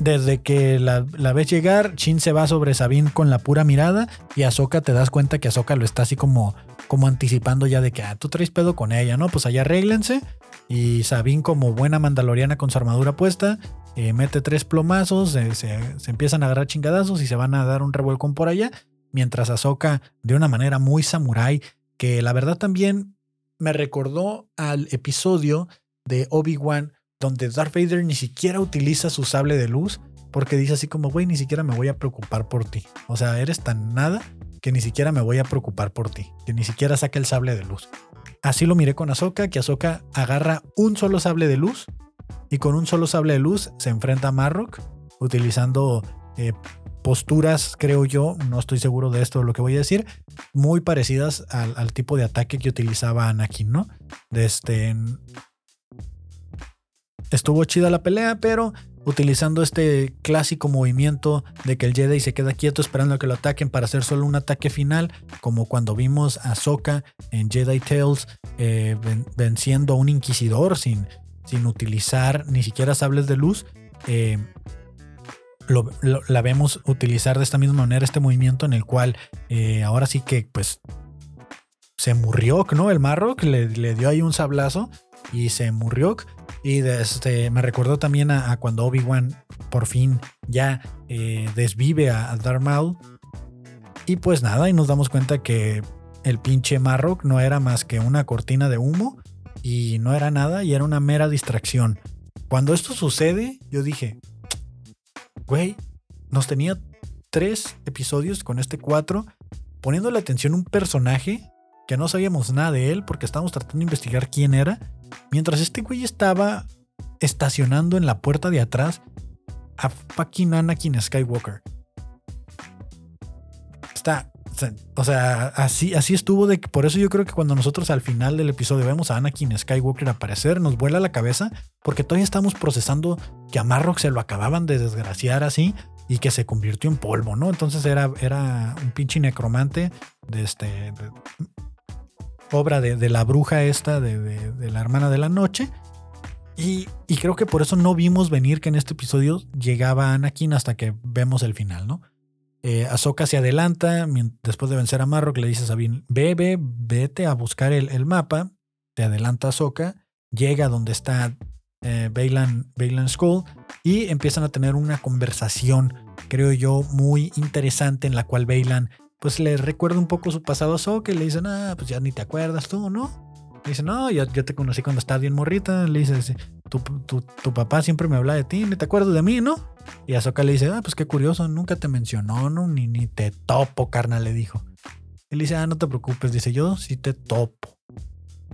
desde que la, ves llegar, Shin se va sobre Sabine con la pura mirada y Ahsoka te das cuenta que Ahsoka lo está así como, como anticipando ya de que ah, tú traes pedo con ella, ¿no? Pues allá arréglense. Y Sabine como buena mandaloriana con su armadura puesta, eh, mete tres plomazos, se, empiezan a agarrar chingadazos y se van a dar un revuelcón por allá. Mientras Ahsoka, de una manera muy samurai, que la verdad también me recordó al episodio de Obi-Wan donde Darth Vader ni siquiera utiliza su sable de luz porque dice así como, güey, ni siquiera me voy a preocupar por ti. O sea, eres tan nada que ni siquiera me voy a preocupar por ti, que ni siquiera saca el sable de luz. Así lo miré con Ahsoka, que Ahsoka agarra un solo sable de luz y con un solo sable de luz se enfrenta a Marrock utilizando eh, posturas, creo yo, no estoy seguro de esto, lo que voy a decir, muy parecidas al, al tipo de ataque que utilizaba Anakin, ¿no? Este, Estuvo chida la pelea, pero utilizando este clásico movimiento de que el Jedi se queda quieto esperando a que lo ataquen para hacer solo un ataque final, como cuando vimos a Soka en Jedi Tales eh, venciendo a un inquisidor sin, sin utilizar ni siquiera sables de luz. Eh, la vemos utilizar de esta misma manera este movimiento en el cual eh, ahora sí que pues se murió, ¿no? El Marrock le, le dio ahí un sablazo y se murió. Y este, me recordó también a, cuando Obi-Wan por fin ya eh, desvive a, Darth Maul. Y pues nada, y nos damos cuenta que el pinche Marrock no era más que una cortina de humo y no era nada y era una mera distracción. Cuando esto sucede, yo dije, güey, nos tenía tres episodios con este cuatro, poniendo la atención a un personaje que no sabíamos nada de él porque estábamos tratando de investigar quién era Mientras este güey estaba estacionando en la puerta de atrás a fucking Anakin Skywalker. Está. O sea, así, así estuvo de por eso yo creo que cuando nosotros al final del episodio vemos a Anakin Skywalker aparecer, nos vuela la cabeza porque todavía estamos procesando que a Marrock se lo acababan de desgraciar así y que se convirtió en polvo, ¿no? Entonces era, era un pinche necromante de este obra de, la bruja esta, de, la hermana de la noche. Y, creo que por eso no vimos venir que en este episodio llegaba Anakin hasta que vemos el final, ¿no? Eh, se adelanta, después de vencer a Marrock, le dice a Sabine, ve, vete a buscar el, mapa, te adelanta Ahsoka, llega donde está eh, Bailan, Skull y empiezan a tener una conversación, creo yo, muy interesante en la cual Bailan pues le recuerda un poco su pasado a Soka y le dicen, ah, pues ya ni te acuerdas tú, ¿no? Le dice, no, yo, yo te conocí cuando estabas bien morrita. Le dice, tu, tu, papá siempre me habla de ti, ni te acuerdas de mí, ¿no? Y Ahsoka le dice, ah, pues qué curioso, nunca te mencionó, ¿no? Ni, ni te topo, carnal, le dijo. Y le dice, ah, no te preocupes, dice, yo sí te topo.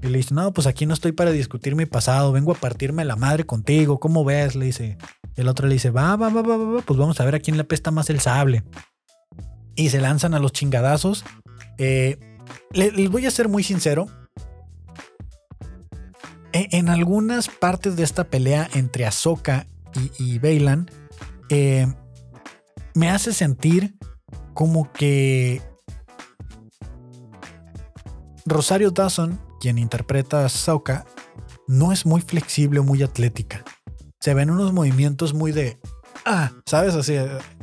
Y le dice, no, pues aquí no estoy para discutir mi pasado, vengo a partirme la madre contigo, ¿cómo ves? Le dice. El otro le dice, va, va, va, va, va, pues vamos a ver a quién le apesta más el sable y se lanzan a los chingadazos. Eh, les, voy a ser muy sincero. E, en, algunas partes de esta pelea entre Ahsoka y, y eh, me hace sentir como que Rosario Dawson, quien interpreta a Sokka, no es muy flexible o muy atlética. Se ven unos movimientos muy de. Ah, ¿sabes? Así,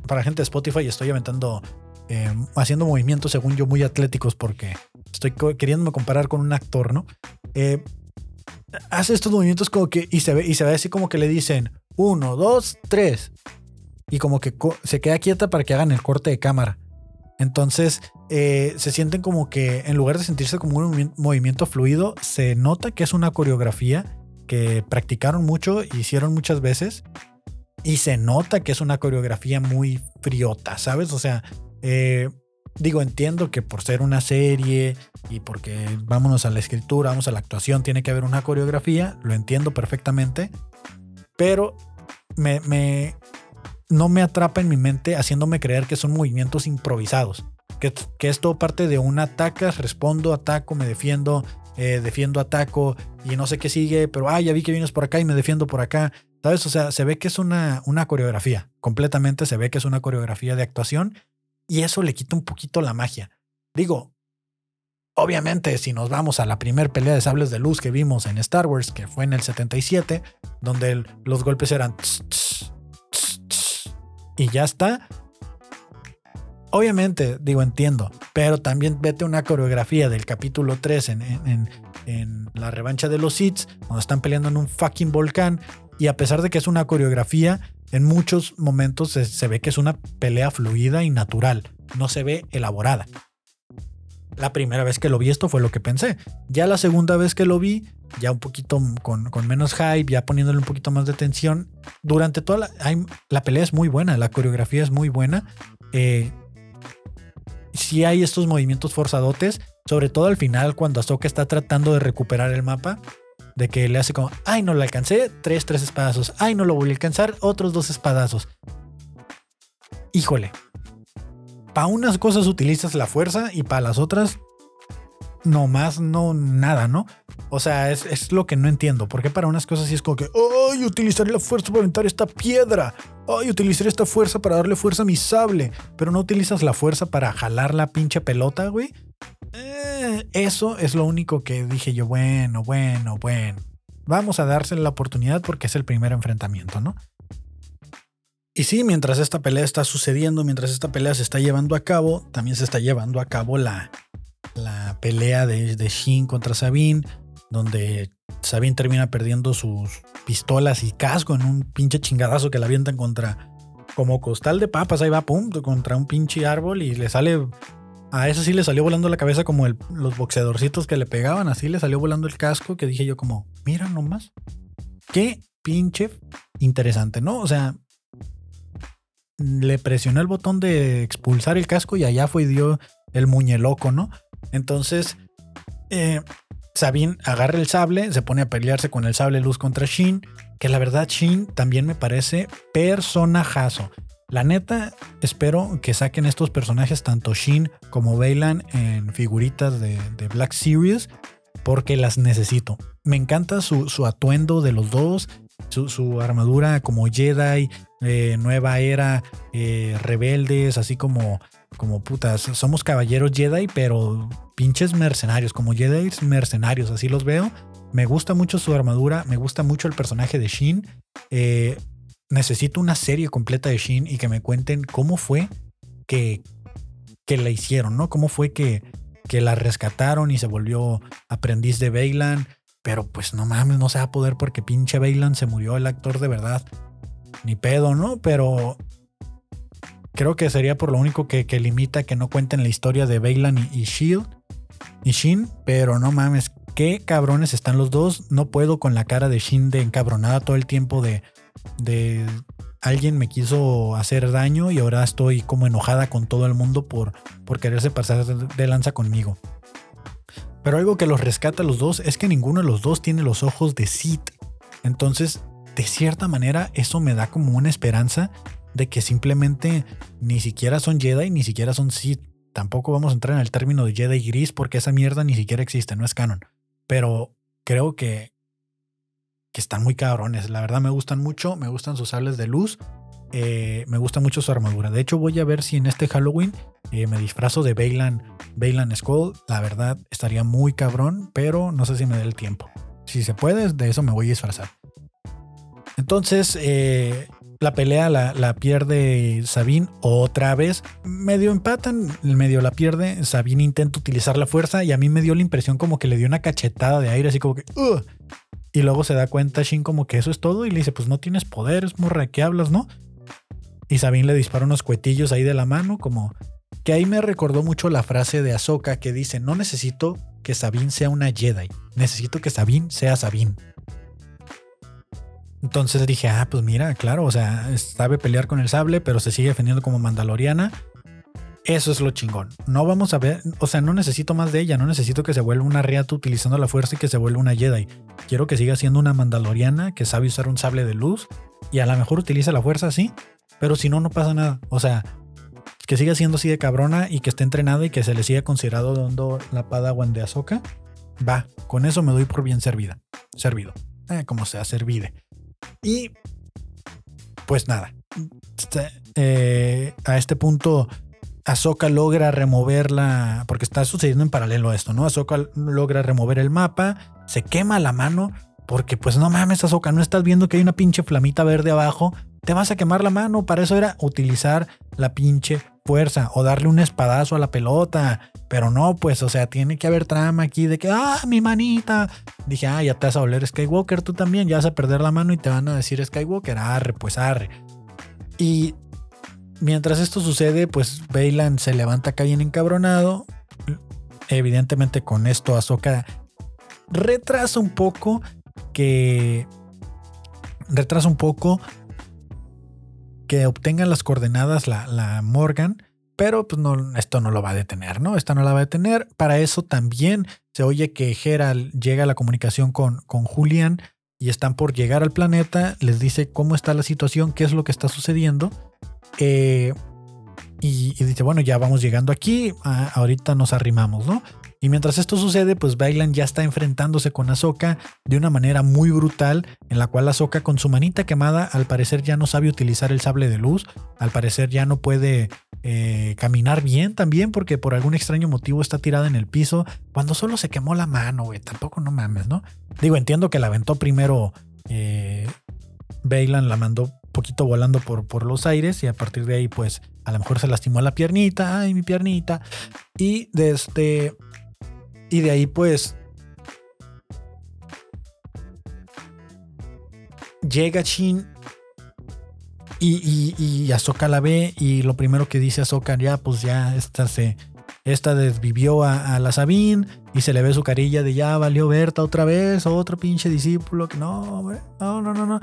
para gente de Spotify estoy aventando, eh, haciendo movimientos según yo muy atléticos porque estoy queriéndome comparar con un actor, ¿no? Eh, hace estos movimientos como que, y se ve, y se ve así como que le dicen, uno, dos, tres. Y como que se queda quieta para que hagan el corte de cámara. Entonces eh, se sienten como que en lugar de sentirse como un movimiento fluido, se nota que es una coreografía que practicaron mucho, hicieron muchas veces. Y se nota que es una coreografía muy friota, ¿sabes? O sea, eh, digo, entiendo que por ser una serie y porque vámonos a la escritura, vamos a la actuación, tiene que haber una coreografía, lo entiendo perfectamente, pero me, me, no me atrapa en mi mente haciéndome creer que son movimientos improvisados, que, que es todo parte de un atacas, respondo, ataco, me defiendo, eh, defiendo, ataco y no sé qué sigue, pero ah, ya vi que vienes por acá y me defiendo por acá. ¿Sabes? O sea, se ve que es una, una coreografía, completamente se ve que es una coreografía de actuación y eso le quita un poquito la magia. Digo, obviamente si nos vamos a la primera pelea de sables de luz que vimos en Star Wars, que fue en el 77, donde los golpes eran... y ya está. Obviamente, digo, entiendo, pero también vete una coreografía del capítulo 3 en, en, en la revancha de los Sith, cuando están peleando en un fucking volcán, y a pesar de que es una coreografía, en muchos momentos se, ve que es una pelea fluida y natural, no se ve elaborada. La primera vez que lo vi esto fue lo que pensé. Ya la segunda vez que lo vi, ya un poquito con, menos hype, ya poniéndole un poquito más de tensión. Durante toda la, la pelea es muy buena, la coreografía es muy buena. Eh, si hay estos movimientos forzadotes, sobre todo al final cuando Ahsoka está tratando de recuperar el mapa, de que le hace como, ay, no lo alcancé, tres, tres espadazos, ay, no lo voy a alcanzar, otros dos espadazos. Híjole, para unas cosas utilizas la fuerza y para las otras, no más, no nada, ¿no? O sea, es, lo que no entiendo. Porque para unas cosas sí es como que, ay, utilizaré la fuerza para aventar esta piedra. Ay, utilizaré esta fuerza para darle fuerza a mi sable. Pero no utilizas la fuerza para jalar la pinche pelota, güey. Eh, eso es lo único que dije yo, bueno, bueno, bueno. Vamos a dársele la oportunidad porque es el primer enfrentamiento, ¿no? Y sí, mientras esta pelea está sucediendo, mientras esta pelea se está llevando a cabo, también se está llevando a cabo la, la pelea de, de Shin contra Sabine, donde Sabine termina perdiendo sus pistolas y casco en un pinche chingadazo que la avientan contra como costal de papas, ahí va, pum, contra un pinche árbol y le sale a eso sí le salió volando la cabeza como los boxeadorcitos que le pegaban, así le salió volando el casco que dije yo como, mira nomás. Qué pinche interesante, ¿no? O sea, le presionó el botón de expulsar el casco y allá fue y dio el muñeloco, ¿no? Entonces, eh, agarra el sable, se pone a pelearse con el sable luz contra Shin, que la verdad Shin también me parece personajazo. La neta, espero que saquen estos personajes, tanto Shin como Bailan, en figuritas de, Black Series, porque las necesito. Me encanta su, atuendo de los dos, su, armadura como Jedi, eh, nueva era, eh, rebeldes, así como, como putas. Somos caballeros Jedi, pero pinches mercenarios, como Jedi mercenarios, así los veo. Me gusta mucho su armadura, me gusta mucho el personaje de Shin. Eh, necesito una serie completa de Shin y que me cuenten cómo fue que, que la hicieron, ¿no? Cómo fue que, que la rescataron y se volvió aprendiz de Bailan. Pero pues no mames, no se va a poder porque pinche Bailan se murió el actor de verdad. Ni pedo, ¿no? Pero creo que sería por lo único que, limita que no cuenten la historia de Bailan y, y Shield y Shin. Pero no mames, qué cabrones están los dos. No puedo con la cara de Shin de encabronada todo el tiempo de de alguien me quiso hacer daño y ahora estoy como enojada con todo el mundo por, por quererse pasar de lanza conmigo. Pero algo que los rescata a los dos es que ninguno de los dos tiene los ojos de Sith. Entonces, de cierta manera, eso me da como una esperanza de que simplemente ni siquiera son Jedi, ni siquiera son Sith. Tampoco vamos a entrar en el término de Jedi gris porque esa mierda ni siquiera existe, no es canon. Pero creo que, que están muy cabrones. La verdad me gustan mucho, me gustan sus sables de luz. eh, me gusta mucho su armadura. De hecho, voy a ver si en este Halloween eh, me disfrazo de Bailan, Bailan Skull. La verdad, estaría muy cabrón, pero no sé si me dé el tiempo. Si se puede, de eso me voy a disfrazar. Entonces, eh, la pelea la, pierde Sabine otra vez. Medio empatan, medio la pierde. Sabine intenta utilizar la fuerza y a mí me dio la impresión como que le dio una cachetada de aire, así como que... Y luego se da cuenta Shin como que eso es todo y le dice, pues no tienes poderes, morra, ¿qué hablas, no? Y Sabine le dispara unos cuetillos ahí de la mano, como que ahí me recordó mucho la frase de Ahsoka que dice, no necesito que Sabine sea una Jedi, necesito que Sabine sea Sabine. Entonces dije, ah, pues mira, claro, o sea, sabe pelear con el sable, pero se sigue defendiendo como mandaloriana. Eso es lo chingón. No vamos a ver, o sea, no necesito más de ella, no necesito que se vuelva una riata utilizando la fuerza y que se vuelva una Jedi. Quiero que siga siendo una mandaloriana que sabe usar un sable de luz y a lo mejor utiliza la fuerza, sí, pero si no, no pasa nada. O sea, que siga siendo así de cabrona y que esté entrenada y que se le siga considerado dando la padawan de Azoka. Va, con eso me doy por bien servida. Servido. Eh, como sea, servide. Y pues nada. Eh, a este punto, Ahsoka logra removerla, porque está sucediendo en paralelo a esto, ¿no? Ahsoka logra remover el mapa, se quema la mano, porque pues no mames, Ahsoka, no estás viendo que hay una pinche flamita verde abajo, te vas a quemar la mano. Para eso era utilizar la pinche fuerza o darle un espadazo a la pelota. Pero no, pues, o sea, tiene que haber trama aquí de que, ah, mi manita. Dije, ah, ya te vas a volver Skywalker tú también, ya vas a perder la mano y te van a decir Skywalker, arre, pues arre. Y mientras esto sucede, pues Bailan se levanta acá bien encabronado. Evidentemente con esto Ahsoka retrasa un poco que... Retrasa un poco que obtengan las coordenadas la, Morgan, pero pues no, esto no lo va a detener, ¿no? Esto no la va a detener. Para eso también se oye que Gerald llega a la comunicación con, con Julian y están por llegar al planeta, les dice cómo está la situación, qué es lo que está sucediendo. Eh, y, dice, bueno, ya vamos llegando aquí, ahorita nos arrimamos, ¿no? Y mientras esto sucede, pues Bailan ya está enfrentándose con Ahsoka de una manera muy brutal, en la cual Ahsoka con su manita quemada al parecer ya no sabe utilizar el sable de luz, al parecer ya no puede eh, caminar bien también porque por algún extraño motivo está tirada en el piso, cuando solo se quemó la mano, güey, tampoco no mames, ¿no? Digo, entiendo que la aventó primero eh, Bailan, la mandó poquito volando por, por los aires y a partir de ahí pues a lo mejor se lastimó la piernita, ay mi piernita, y desde y de ahí pues llega Shin y, y, y Ahsoka la ve y lo primero que dice Ahsoka, ya pues ya esta se... Esta desvivió a, la Sabine y se le ve su carilla de ya valió Berta otra vez, otro pinche discípulo que no, no, no, no, no.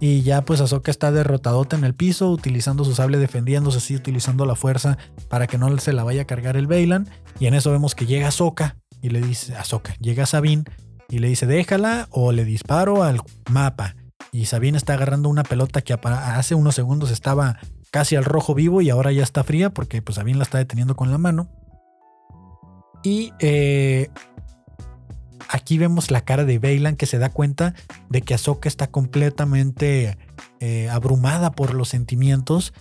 Y ya pues Ahsoka está derrotadota en el piso, utilizando su sable, defendiéndose así, utilizando la fuerza para que no se la vaya a cargar el Bailan. Y en eso vemos que llega Ahsoka y le dice a Soka, llega Sabine y le dice déjala o le disparo al mapa. Y Sabine está agarrando una pelota que hace unos segundos estaba casi al rojo vivo y ahora ya está fría porque pues Sabine la está deteniendo con la mano. Y eh, aquí vemos la cara de Bailan que se da cuenta de que Ahsoka está completamente eh, abrumada por los sentimientos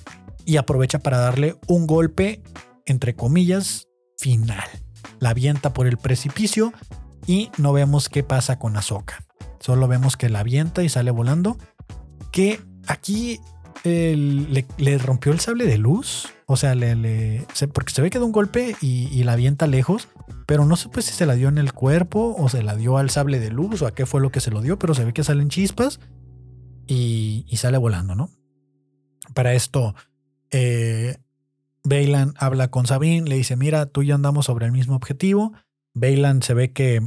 y aprovecha para darle un golpe, entre comillas, final la avienta por el precipicio y no vemos qué pasa con Ahsoka. Solo vemos que la avienta y sale volando. Que aquí le, rompió el sable de luz. O sea, le, porque se ve que da un golpe y, la avienta lejos. Pero no sé pues, si se la dio en el cuerpo o se la dio al sable de luz o a qué fue lo que se lo dio. Pero se ve que salen chispas y, sale volando, ¿no? Para esto, eh, habla con Sabine, le dice, mira, tú y yo andamos sobre el mismo objetivo. Bailan se ve que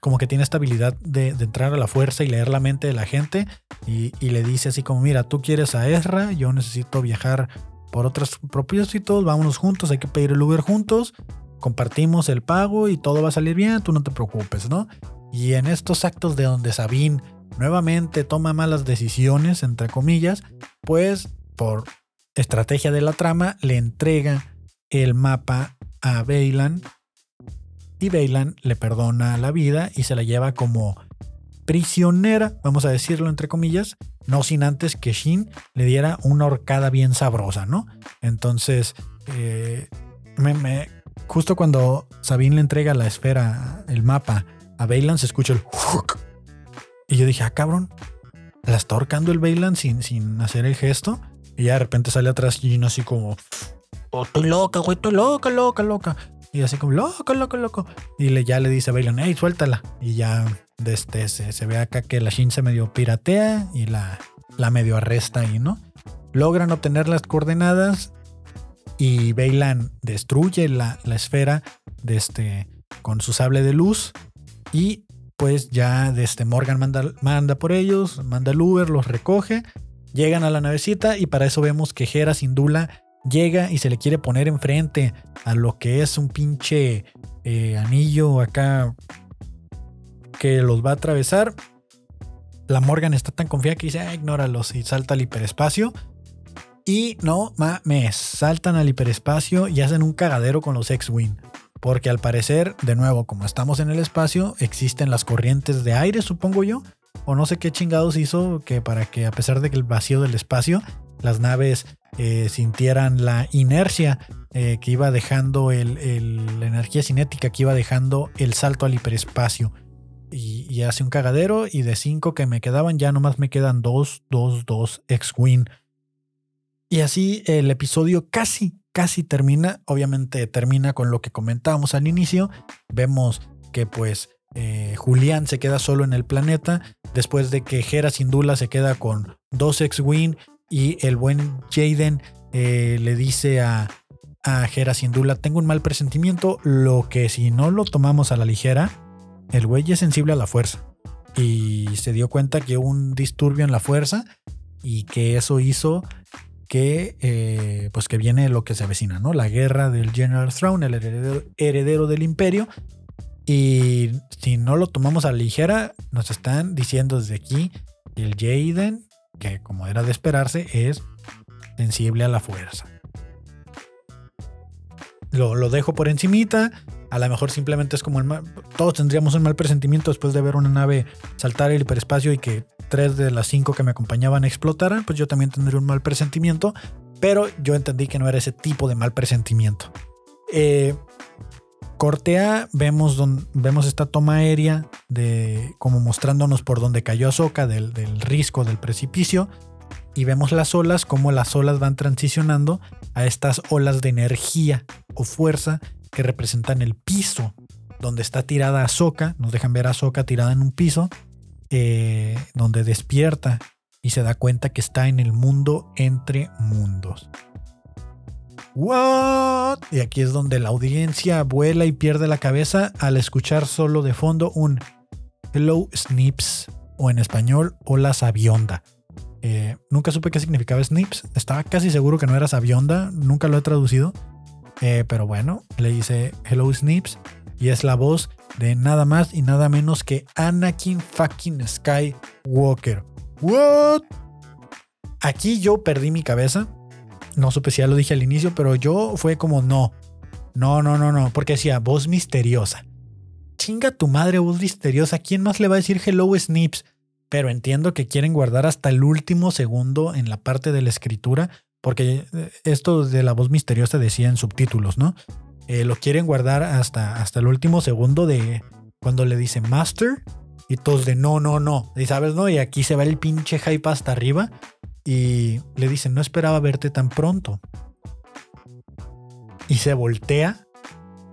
como que tiene esta habilidad de, entrar a la fuerza y leer la mente de la gente y, le dice así como, mira, tú quieres a Ezra, yo necesito viajar por otros propósitos, vámonos juntos, hay que pedir el Uber juntos, compartimos el pago y todo va a salir bien, tú no te preocupes, ¿no? Y en estos actos de donde Sabine nuevamente toma malas decisiones, entre comillas, pues por estrategia de la trama, le entrega el mapa a Bailan y Bailan le perdona la vida y se la lleva como prisionera, vamos a decirlo entre comillas, no sin antes que Shin le diera una horcada bien sabrosa, ¿no? Entonces, eh, me, justo cuando Sabine le entrega la esfera, el mapa a Bailan, se escucha el... Y yo dije, ah, cabrón, la está ahorcando el Bailan sin, sin hacer el gesto. Y ya de repente sale atrás Gino así como, oh, estoy loca, güey, estoy loca, loca, loca. Y así como, loco, loco, loco. Y le, ya le dice a Bailan, hey, suéltala. Y ya desde se, se ve acá que la Shin se medio piratea y la, la medio arresta ahí, ¿no? Logran obtener las coordenadas y Bailan destruye la, la esfera de este, con su sable de luz y pues ya desde Morgan manda, manda por ellos, manda el Uber, los recoge, llegan a la navecita y para eso vemos que Hera Sindula llega y se le quiere poner enfrente a lo que es un pinche eh, anillo acá que los va a atravesar. La Morgan está tan confiada que dice, ah, ignóralos y salta al hiperespacio. Y no mames, saltan al hiperespacio y hacen un cagadero con los X-Wing. Porque al parecer, de nuevo, como estamos en el espacio, existen las corrientes de aire, supongo yo. O no sé qué chingados hizo que para que a pesar de que el vacío del espacio, las naves eh, sintieran la inercia eh, que iba dejando el, la energía cinética que iba dejando el salto al hiperespacio. Y, hace un cagadero y de cinco que me quedaban ya nomás me quedan dos, dos, dos X-Wing. Y así el episodio casi, casi termina. Obviamente termina con lo que comentábamos al inicio. Vemos que pues eh, Julián se queda solo en el planeta después de que Hera Sindula se queda con dos X-Wing y el buen Jaden eh, le dice a, a Hera Sindula, tengo un mal presentimiento, lo que si no lo tomamos a la ligera, el güey es sensible a la fuerza. Y se dio cuenta que hubo un disturbio en la fuerza y que eso hizo que eh, pues que viene lo que se avecina, ¿no? La guerra del General Throne, el heredero, del imperio. Y si no lo tomamos a la ligera, nos están diciendo desde aquí el Jaden, que como era de esperarse, es sensible a la fuerza. Lo, lo dejo por encimita. A lo mejor simplemente es como el mal, todos tendríamos un mal presentimiento después de ver una nave saltar el hiperespacio y que tres de las cinco que me acompañaban explotaran, pues yo también tendría un mal presentimiento, pero yo entendí que no era ese tipo de mal presentimiento. Eh, cortea, vemos, vemos esta toma aérea de como mostrándonos por donde cayó Azoka del, del risco del precipicio y vemos las olas, como las olas van transicionando a estas olas de energía o fuerza que representan el piso donde está tirada Ahsoka. Nos dejan ver a Ahsoka tirada en un piso, eh, donde despierta y se da cuenta que está en el mundo entre mundos. ¿What? Y aquí es donde la audiencia vuela y pierde la cabeza al escuchar solo de fondo un Hello Snips o en español Hola Sabionda. Eh, nunca supe qué significaba Snips. Estaba casi seguro que no era Sabionda. Nunca lo he traducido. Eh, pero bueno, le dice Hello Snips y es la voz de nada más y nada menos que Anakin fucking Skywalker. What? Aquí yo perdí mi cabeza. No supe si ya lo dije al inicio, pero yo fue como no. No, no, no, no, porque decía voz misteriosa. Chinga tu madre, voz misteriosa. ¿Quién más le va a decir Hello Snips? Pero entiendo que quieren guardar hasta el último segundo en la parte de la escritura porque eh, esto de la voz misteriosa decía en subtítulos, ¿no? Eh, lo quieren guardar hasta, hasta el último segundo de cuando le dice Master y todos de no, no, no. Y sabes, ¿no? Y aquí se va el pinche hype hasta arriba y le dicen, no esperaba verte tan pronto. Y se voltea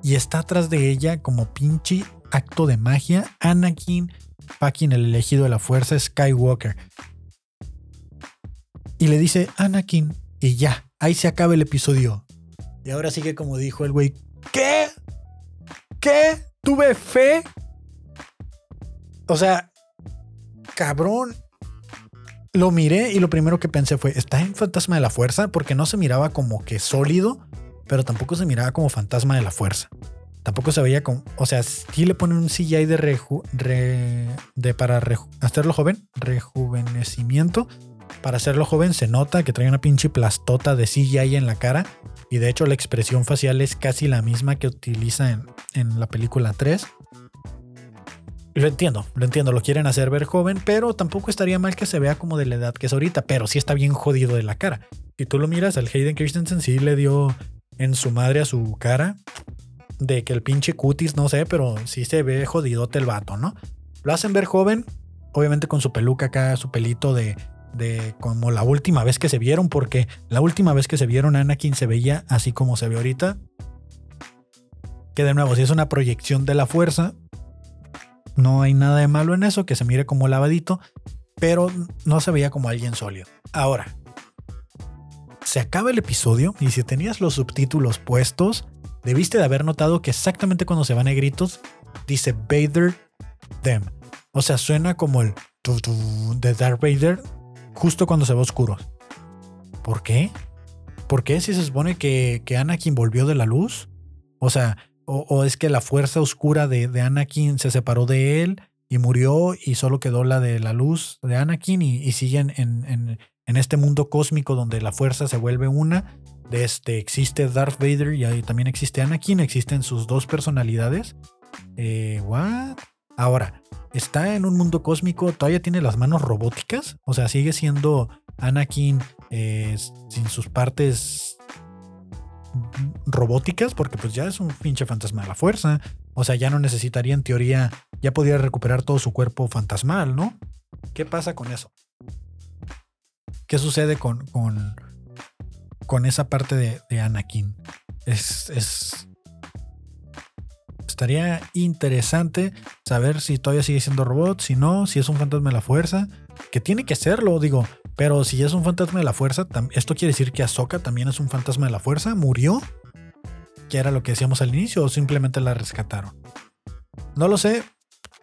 y está atrás de ella como pinche acto de magia Anakin, fucking el elegido de la fuerza Skywalker. Y le dice, Anakin, y ya, ahí se acaba el episodio. Y ahora sigue como dijo el güey. ¿Qué? ¿Qué? ¿Tuve fe? O sea, cabrón. Lo miré y lo primero que pensé fue, ¿está en Fantasma de la Fuerza? Porque no se miraba como que sólido, pero tampoco se miraba como Fantasma de la Fuerza. Tampoco se veía como, o sea, sí le ponen un CGI de, reju, de para hacerlo joven, rejuvenecimiento, para hacerlo joven se nota que trae una pinche plastota de CGI en la cara. Y de hecho la expresión facial es casi la misma que utiliza en, la película 3. Lo entiendo, lo entiendo, lo quieren hacer ver joven, pero tampoco estaría mal que se vea como de la edad que es ahorita, pero sí está bien jodido de la cara. Si tú lo miras, al Hayden Christensen sí le dio en su madre a su cara de que el pinche cutis, no sé, pero sí se ve jodidote el vato, ¿no? Lo hacen ver joven, obviamente con su peluca acá, su pelito de, de como la última vez que se vieron, porque la última vez que se vieron Anakin se veía así como se ve ahorita. Que de nuevo, si es una proyección de la fuerza, no hay nada de malo en eso, que se mire como lavadito, pero no se veía como alguien sólido. Ahora, se acaba el episodio y si tenías los subtítulos puestos, debiste de haber notado que exactamente cuando se van a gritos, dice Vader them. O sea, suena como el de Darth Vader justo cuando se va oscuro. ¿Por qué? ¿Por qué si se supone que, que Anakin volvió de la luz? O sea, o, es que la fuerza oscura de, Anakin se separó de él y murió y solo quedó la de la luz de Anakin y, siguen en, este mundo cósmico donde la fuerza se vuelve una. De este, existe Darth Vader y ahí también existe Anakin, existen sus dos personalidades. Eh, ¿What? Ahora, está en un mundo cósmico, todavía tiene las manos robóticas, o sea, sigue siendo Anakin eh, sin sus partes robóticas, porque pues ya es un pinche fantasma de la fuerza. O sea, ya no necesitaría en teoría, ya podría recuperar todo su cuerpo fantasmal, ¿no? ¿Qué pasa con eso? ¿Qué sucede con, con, con esa parte de, Anakin? Es, es, Estaría interesante saber si todavía sigue siendo robot, si no, si es un fantasma de la fuerza, que tiene que serlo, digo. Pero si es un fantasma de la fuerza, esto quiere decir que Ahsoka también es un fantasma de la fuerza, murió, que era lo que decíamos al inicio, o simplemente la rescataron. No lo sé,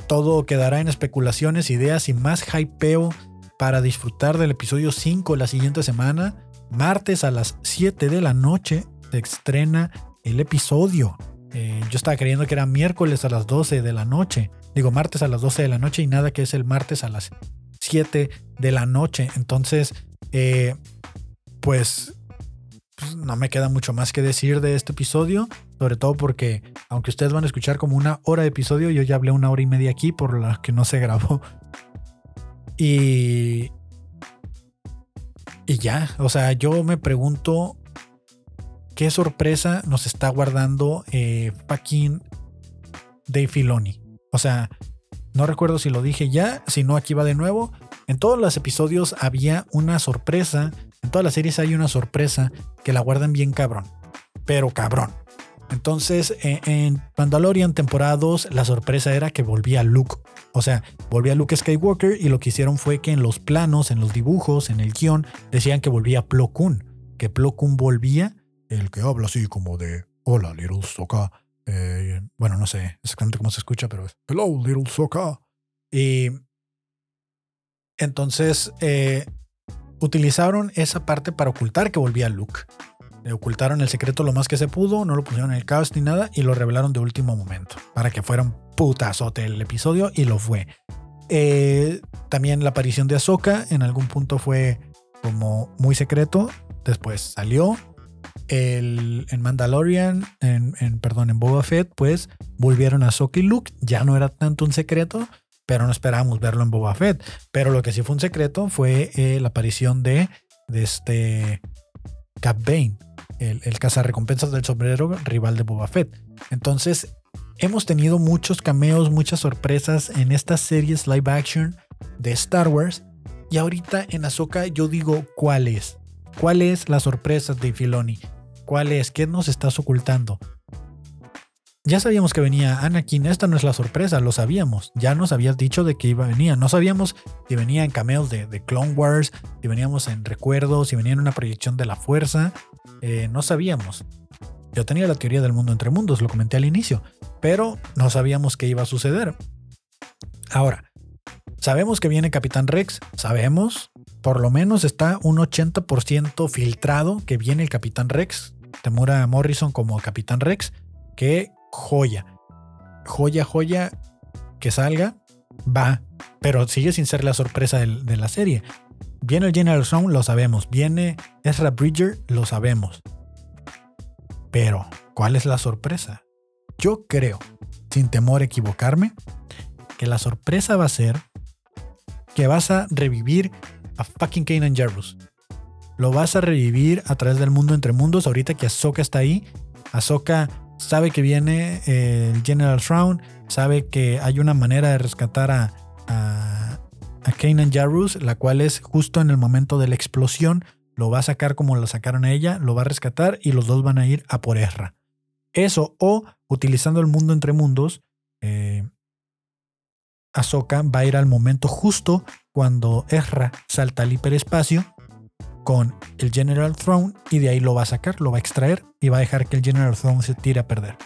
todo quedará en especulaciones, ideas y más hypeo para disfrutar del episodio 5 la siguiente semana. Martes a las 7 de la noche se estrena el episodio. Eh, yo estaba creyendo que era miércoles a las 12 de la noche. Digo, martes a las 12 de la noche y nada que es el martes a las 7 de la noche. Entonces, eh, pues, pues, no me queda mucho más que decir de este episodio. Sobre todo porque, aunque ustedes van a escuchar como una hora de episodio, yo ya hablé una hora y media aquí por la que no se grabó. Y. Y ya, o sea, yo me pregunto qué sorpresa nos está guardando eh, fucking Dave Filoni. O sea, no recuerdo si lo dije ya, si no, aquí va de nuevo. En todos los episodios había una sorpresa. En todas las series hay una sorpresa que la guardan bien cabrón. Pero cabrón. Entonces, e, en Mandalorian temporadas, la sorpresa era que volvía Luke. O sea, volvía Luke Skywalker y lo que hicieron fue que en los planos, en los dibujos, en el guion, decían que volvía Plo Koon. Que Plo Koon volvía, el que habla así como de Hola, Little Soka eh, bueno, no sé exactamente cómo se escucha, pero es Hello, little Soka. Y entonces eh, utilizaron esa parte para ocultar que volvía Luke. Le ocultaron el secreto lo más que se pudo, no lo pusieron en el cast ni nada y lo revelaron de último momento para que fuera un putazote el episodio y lo fue. Eh, también la aparición de Ahsoka en algún punto fue como muy secreto. Después salió, el, en Mandalorian, en, perdón, en Boba Fett, pues volvieron a Soka y Luke. Ya no era tanto un secreto, pero no esperábamos verlo en Boba Fett. Pero lo que sí fue un secreto fue eh, la aparición de, este Cap Bane, el, el cazarrecompensas del sombrero rival de Boba Fett. Entonces, hemos tenido muchos cameos, muchas sorpresas en estas series live action de Star Wars. Y ahorita en Ahsoka yo digo cuál es. ¿Cuál es la sorpresa de Filoni? ¿Cuál es? ¿Qué nos estás ocultando? Ya sabíamos que venía Anakin, esta no es la sorpresa, lo sabíamos. Ya nos habías dicho de que iba a venir. No sabíamos si venía en cameos de, Clone Wars, si veníamos en recuerdos, si venía en una proyección de la fuerza. Eh, no sabíamos. Yo tenía la teoría del mundo entre mundos, lo comenté al inicio, pero no sabíamos qué iba a suceder. Ahora, sabemos que viene Capitán Rex, sabemos, por lo menos está un 80% filtrado que viene el Capitán Rex, Temura Morrison como Capitán Rex, que joya, joya, joya que salga, va, pero sigue sin ser la sorpresa de, la serie. Viene el General Zone, lo sabemos. Viene Ezra Bridger, lo sabemos. Pero, ¿cuál es la sorpresa? Yo creo, sin temor a equivocarme, que la sorpresa va a ser que vas a revivir a fucking Kanan Jarrus. Lo vas a revivir a través del mundo entre mundos. Ahorita que Ahsoka está ahí, Ahsoka sabe que viene eh, el General Thrawn, sabe que hay una manera de rescatar a, a, a Kanan Jarrus, la cual es justo en el momento de la explosión. Lo va a sacar como lo sacaron a ella, lo va a rescatar y los dos van a ir a por Ezra. Eso, o utilizando el mundo entre mundos, eh, Ahsoka va a ir al momento justo cuando Ezra salta al hiperespacio con el General Throne y de ahí lo va a sacar, lo va a extraer y va a dejar que el General Throne se tire a perder.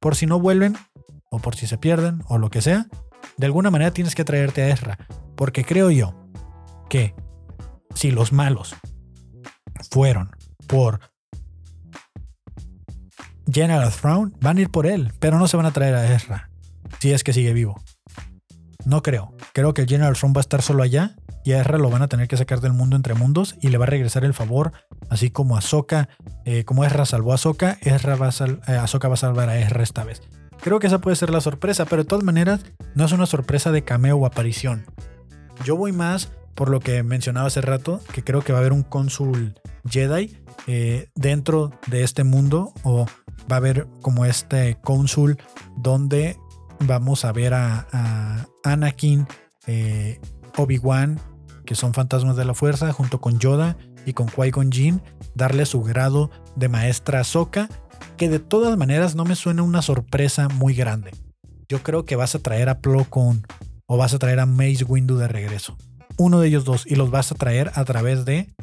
Por si no vuelven, o por si se pierden, o lo que sea, de alguna manera tienes que traerte a Ezra. Porque creo yo que si los malos fueron por General Throne, van a ir por él, pero no se van a traer a Ezra. Si es que sigue vivo. No creo. Creo que el General Throne va a estar solo allá y a Ezra lo van a tener que sacar del mundo entre mundos y le va a regresar el favor, así como Ahsoka, eh, como Ezra salvó a Ahsoka, Ezra va a eh, Ahsoka va a salvar a Ezra esta vez. Creo que esa puede ser la sorpresa, pero de todas maneras no es una sorpresa de cameo o aparición. Yo voy más por lo que mencionaba hace rato, que creo que va a haber un cónsul Jedi eh, dentro de este mundo o va a haber como este cónsul donde vamos a ver a, Anakin, Obi-Wan, que son fantasmas de la fuerza, junto con Yoda y con Qui-Gon darle su grado de maestra Ahsoka, que de todas maneras no me suena una sorpresa muy grande. Yo creo que vas a traer a Plo Koon o vas a traer a Mace Windu de regreso. Uno de ellos dos y los vas a traer a través de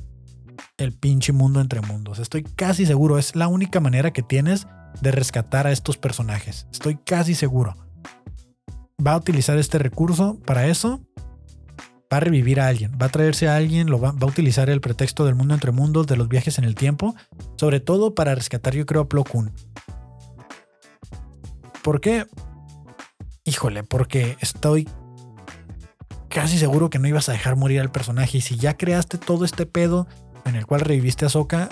el pinche mundo entre mundos. Estoy casi seguro, es la única manera que tienes de rescatar a estos personajes. Estoy casi seguro. Va a utilizar este recurso para eso. Va a revivir a alguien, va a traerse a alguien, lo va, a utilizar el pretexto del mundo entre mundos, de los viajes en el tiempo, sobre todo para rescatar yo creo a Plo Koon. ¿Por qué? Híjole, porque estoy casi seguro que no ibas a dejar morir al personaje y si ya creaste todo este pedo en el cual reviviste a Soka,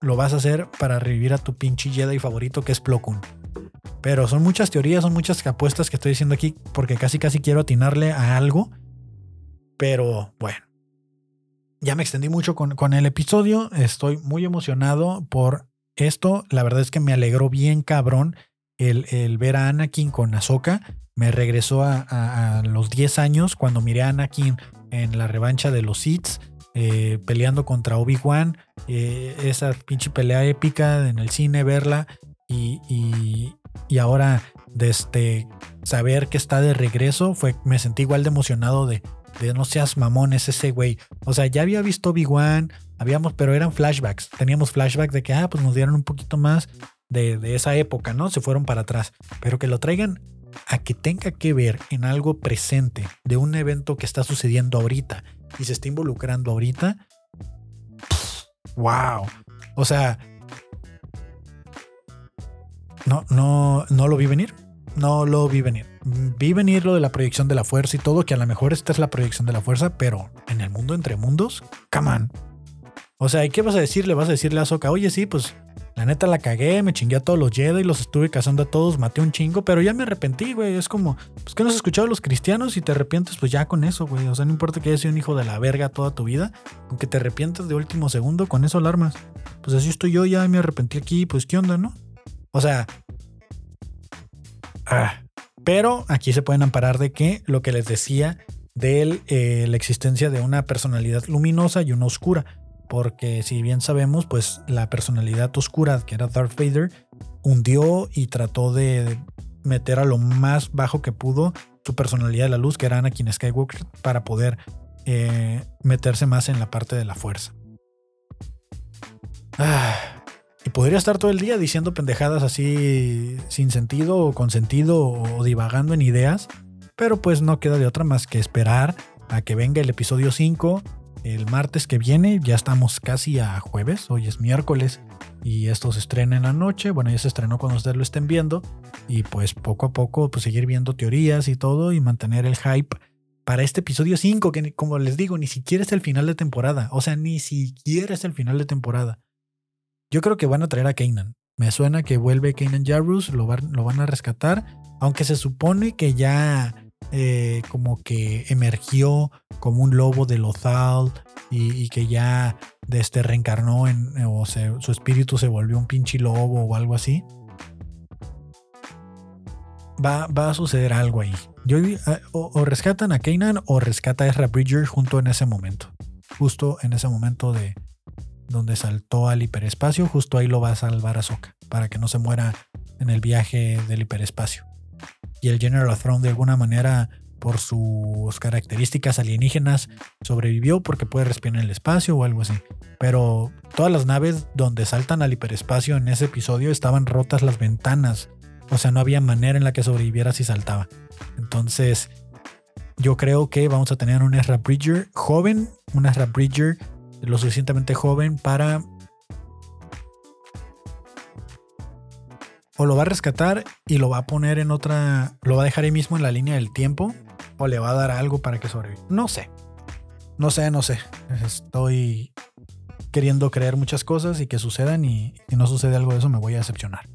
lo vas a hacer para revivir a tu pinche Jedi favorito que es Plo Koon. Pero son muchas teorías, son muchas apuestas que estoy diciendo aquí porque casi casi quiero atinarle a algo. Pero bueno, ya me extendí mucho con, con el episodio. Estoy muy emocionado por esto. La verdad es que me alegró bien cabrón el, el ver a Anakin con Ahsoka. Me regresó a, los 10 años cuando miré a Anakin en la revancha de los Sith. Eh, peleando contra Obi-Wan, eh, esa pinche pelea épica en el cine, verla y, y, ahora desde este, saber que está de regreso, fue, me sentí igual de emocionado de, de no seas mamones ese güey. O sea, ya había visto Obi-Wan, habíamos, pero eran flashbacks. Teníamos flashbacks de que, ah, pues nos dieron un poquito más de, de, esa época, ¿no? Se fueron para atrás. Pero que lo traigan a que tenga que ver en algo presente de un evento que está sucediendo ahorita y se está involucrando ahorita. wow. O sea, no, no, no lo vi venir. No lo vi venir. Vi venir lo de la proyección de la fuerza y todo, que a lo mejor esta es la proyección de la fuerza, pero en el mundo entre mundos, come on. O sea, ¿y qué vas a decirle? Vas a decirle a Soka, oye, sí, pues la neta la cagué, me chingué a todos los Jedi, los estuve cazando a todos, maté un chingo, pero ya me arrepentí, güey. Es como, pues que no has escuchado a los cristianos y te arrepientes, pues ya con eso, güey. O sea, no importa que hayas sido un hijo de la verga toda tu vida, aunque te arrepientas de último segundo, con eso alarmas. Pues así estoy yo, ya me arrepentí aquí, pues qué onda, ¿no? O sea. Ah, pero aquí se pueden amparar de que lo que les decía de eh, la existencia de una personalidad luminosa y una oscura porque si bien sabemos, pues la personalidad oscura que era Darth Vader hundió y trató de meter a lo más bajo que pudo su personalidad de la luz, que era Anakin Skywalker, para poder eh, meterse más en la parte de la fuerza. Ah, y podría estar todo el día diciendo pendejadas así sin sentido o con sentido o divagando en ideas, pero pues no queda de otra más que esperar a que venga el episodio 5 el martes que viene. Ya estamos casi a jueves, hoy es miércoles y esto se estrena en la noche. Bueno, ya se estrenó cuando ustedes lo estén viendo y pues poco a poco pues seguir viendo teorías y todo y mantener el hype para este episodio 5 que como les digo ni siquiera es el final de temporada, o sea, ni siquiera es el final de temporada. Yo creo que van a traer a Kanan. Me suena que vuelve Kanan Jarrus, lo, van a rescatar, aunque se supone que ya eh, como que emergió como un lobo de Lothal y, que ya este, reencarnó en, o su espíritu se volvió un pinche lobo o algo así. Va, a suceder algo ahí. Yo, eh, o, rescatan a Kanan o rescata a Ezra Bridger junto en ese momento. Justo en ese momento de donde saltó al hiperespacio, justo ahí lo va a salvar a Soka para que no se muera en el viaje del hiperespacio. Y el General Throne de alguna manera por sus características alienígenas sobrevivió porque puede respirar en el espacio o algo así. Pero todas las naves donde saltan al hiperespacio en ese episodio estaban rotas las ventanas. O sea, no había manera en la que sobreviviera si saltaba. Entonces, yo creo que vamos a tener un Ezra Bridger joven, un Ezra Bridger lo suficientemente joven para o lo va a rescatar y lo va a poner en otra, lo va a dejar ahí mismo en la línea del tiempo o le va a dar algo para que sobreviva. No sé. No sé, no sé. Estoy queriendo creer muchas cosas y que sucedan y si no sucede algo de eso me voy a decepcionar.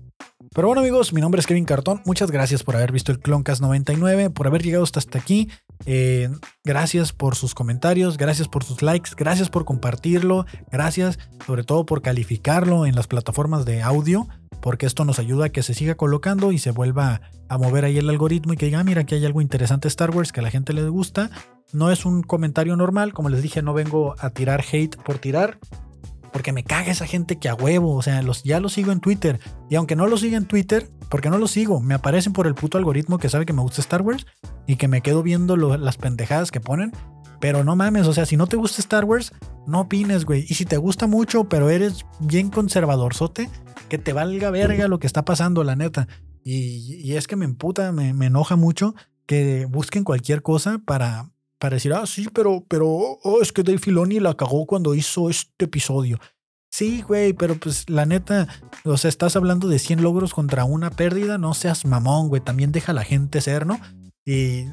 Pero bueno amigos, mi nombre es Kevin Cartón. Muchas gracias por haber visto el Cloncast 99, por haber llegado hasta aquí. Eh, gracias por sus comentarios, gracias por sus likes, gracias por compartirlo, gracias sobre todo por calificarlo en las plataformas de audio, porque esto nos ayuda a que se siga colocando y se vuelva a mover ahí el algoritmo y que diga, ah, mira, aquí hay algo interesante Star Wars que a la gente le gusta. No es un comentario normal, como les dije, no vengo a tirar hate por tirar, porque me caga esa gente que a huevo, o sea, los, ya lo sigo en Twitter. Y aunque no lo siga en Twitter, porque no lo sigo, me aparecen por el puto algoritmo que sabe que me gusta Star Wars y que me quedo viendo las pendejadas que ponen. Pero no mames, o sea, si no te gusta Star Wars, no opines, güey. Y si te gusta mucho, pero eres bien conservador, sote, que te valga verga lo que está pasando, la neta. Y, es que me emputa, me enoja mucho que busquen cualquier cosa para, para decir, ah, sí, pero, pero, oh, es que Dave Filoni la cagó cuando hizo este episodio. Sí, güey, pero pues la neta, o sea, estás hablando de 100 logros contra una pérdida, no seas mamón, güey, también deja a la gente ser, ¿no? Y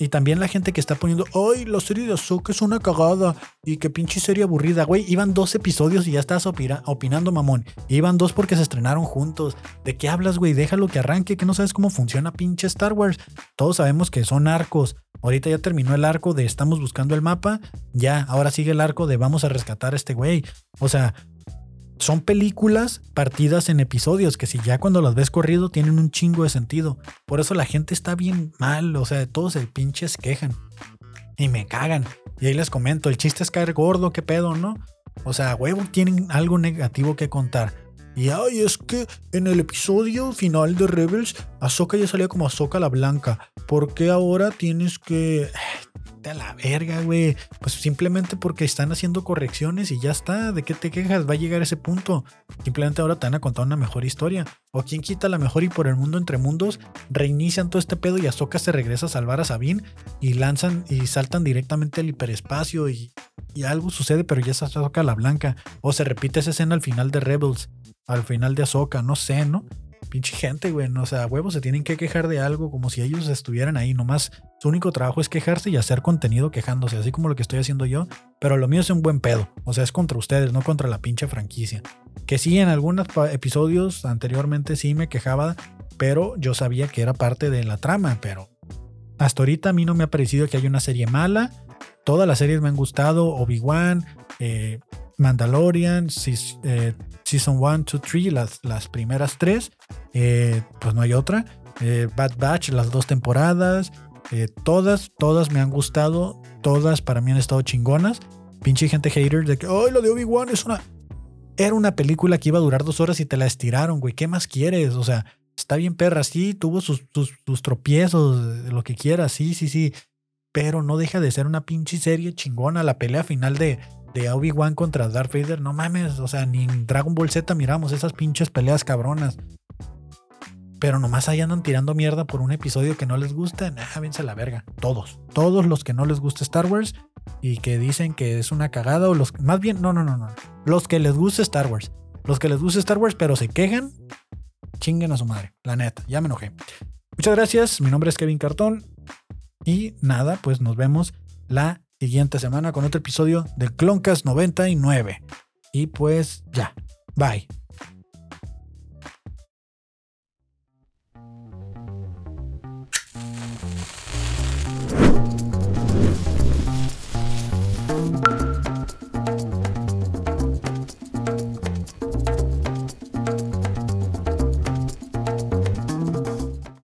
y también la gente que está poniendo, ay, la serie de Ahsoka es una cagada. Y qué pinche serie aburrida, güey. Iban dos episodios y ya estás opinando, mamón. Iban dos porque se estrenaron juntos. ¿De qué hablas, güey? Déjalo que arranque, que no sabes cómo funciona pinche Star Wars. Todos sabemos que son arcos. Ahorita ya terminó el arco de estamos buscando el mapa. Ya, ahora sigue el arco de vamos a rescatar a este güey. O sea, son películas partidas en episodios que si ya cuando las ves corrido tienen un chingo de sentido. Por eso la gente está bien mal, o sea, todos se pinches quejan. Y me cagan. Y ahí les comento, el chiste es caer gordo, qué pedo, ¿no? O sea, huevo, tienen algo negativo que contar. Y ay, es que en el episodio final de Rebels, Ahsoka ya salía como Ahsoka la Blanca. ¿Por qué ahora tienes que a la verga, güey. Pues simplemente porque están haciendo correcciones y ya está. ¿De qué te quejas? Va a llegar ese punto. Simplemente ahora te van a contar una mejor historia. O quien quita la mejor y por el mundo entre mundos, reinician todo este pedo y Ahsoka se regresa a salvar a Sabine y lanzan y saltan directamente al hiperespacio y, y algo sucede, pero ya es Ahsoka la blanca. O se repite esa escena al final de Rebels, al final de Ahsoka, no sé, ¿no? Pinche gente, güey. O sea, huevos se tienen que quejar de algo como si ellos estuvieran ahí. Nomás su único trabajo es quejarse y hacer contenido quejándose, así como lo que estoy haciendo yo. Pero lo mío es un buen pedo. O sea, es contra ustedes, no contra la pinche franquicia. Que sí, en algunos episodios anteriormente sí me quejaba, pero yo sabía que era parte de la trama. Pero hasta ahorita a mí no me ha parecido que haya una serie mala. Todas las series me han gustado. Obi-Wan, eh, Mandalorian, eh, Season 1, 2, 3, las, las primeras tres, eh, pues no hay otra. Eh, Bad Batch, las dos temporadas, todas, todas me han gustado, todas para mí han estado chingonas. Pinche gente hater de que, ay, lo de Obi-Wan es una... Era una película que iba a durar dos horas y te la estiraron, güey. ¿Qué más quieres? O sea, está bien perra, sí, tuvo sus, sus, sus tropiezos, lo que quieras, sí, sí, sí. Pero no deja de ser una pinche serie chingona. La pelea final de, de Obi-Wan contra Darth Vader, no mames, o sea, ni en Dragon Ball Z miramos esas pinches peleas cabronas. Pero nomás ahí andan tirando mierda por un episodio que no les gusta. Nah, vénse a la verga. Todos. Todos los que no les gusta Star Wars y que dicen que es una cagada o los... Más bien, no, no, no, no. Los que les gusta Star Wars. Los que les gusta Star Wars pero se quejan, chinguen a su madre. La neta, ya me enojé. Muchas gracias. Mi nombre es Kevin Cartón. Y nada, pues nos vemos la siguiente semana con otro episodio del Cloncast 99. Y pues ya, bye.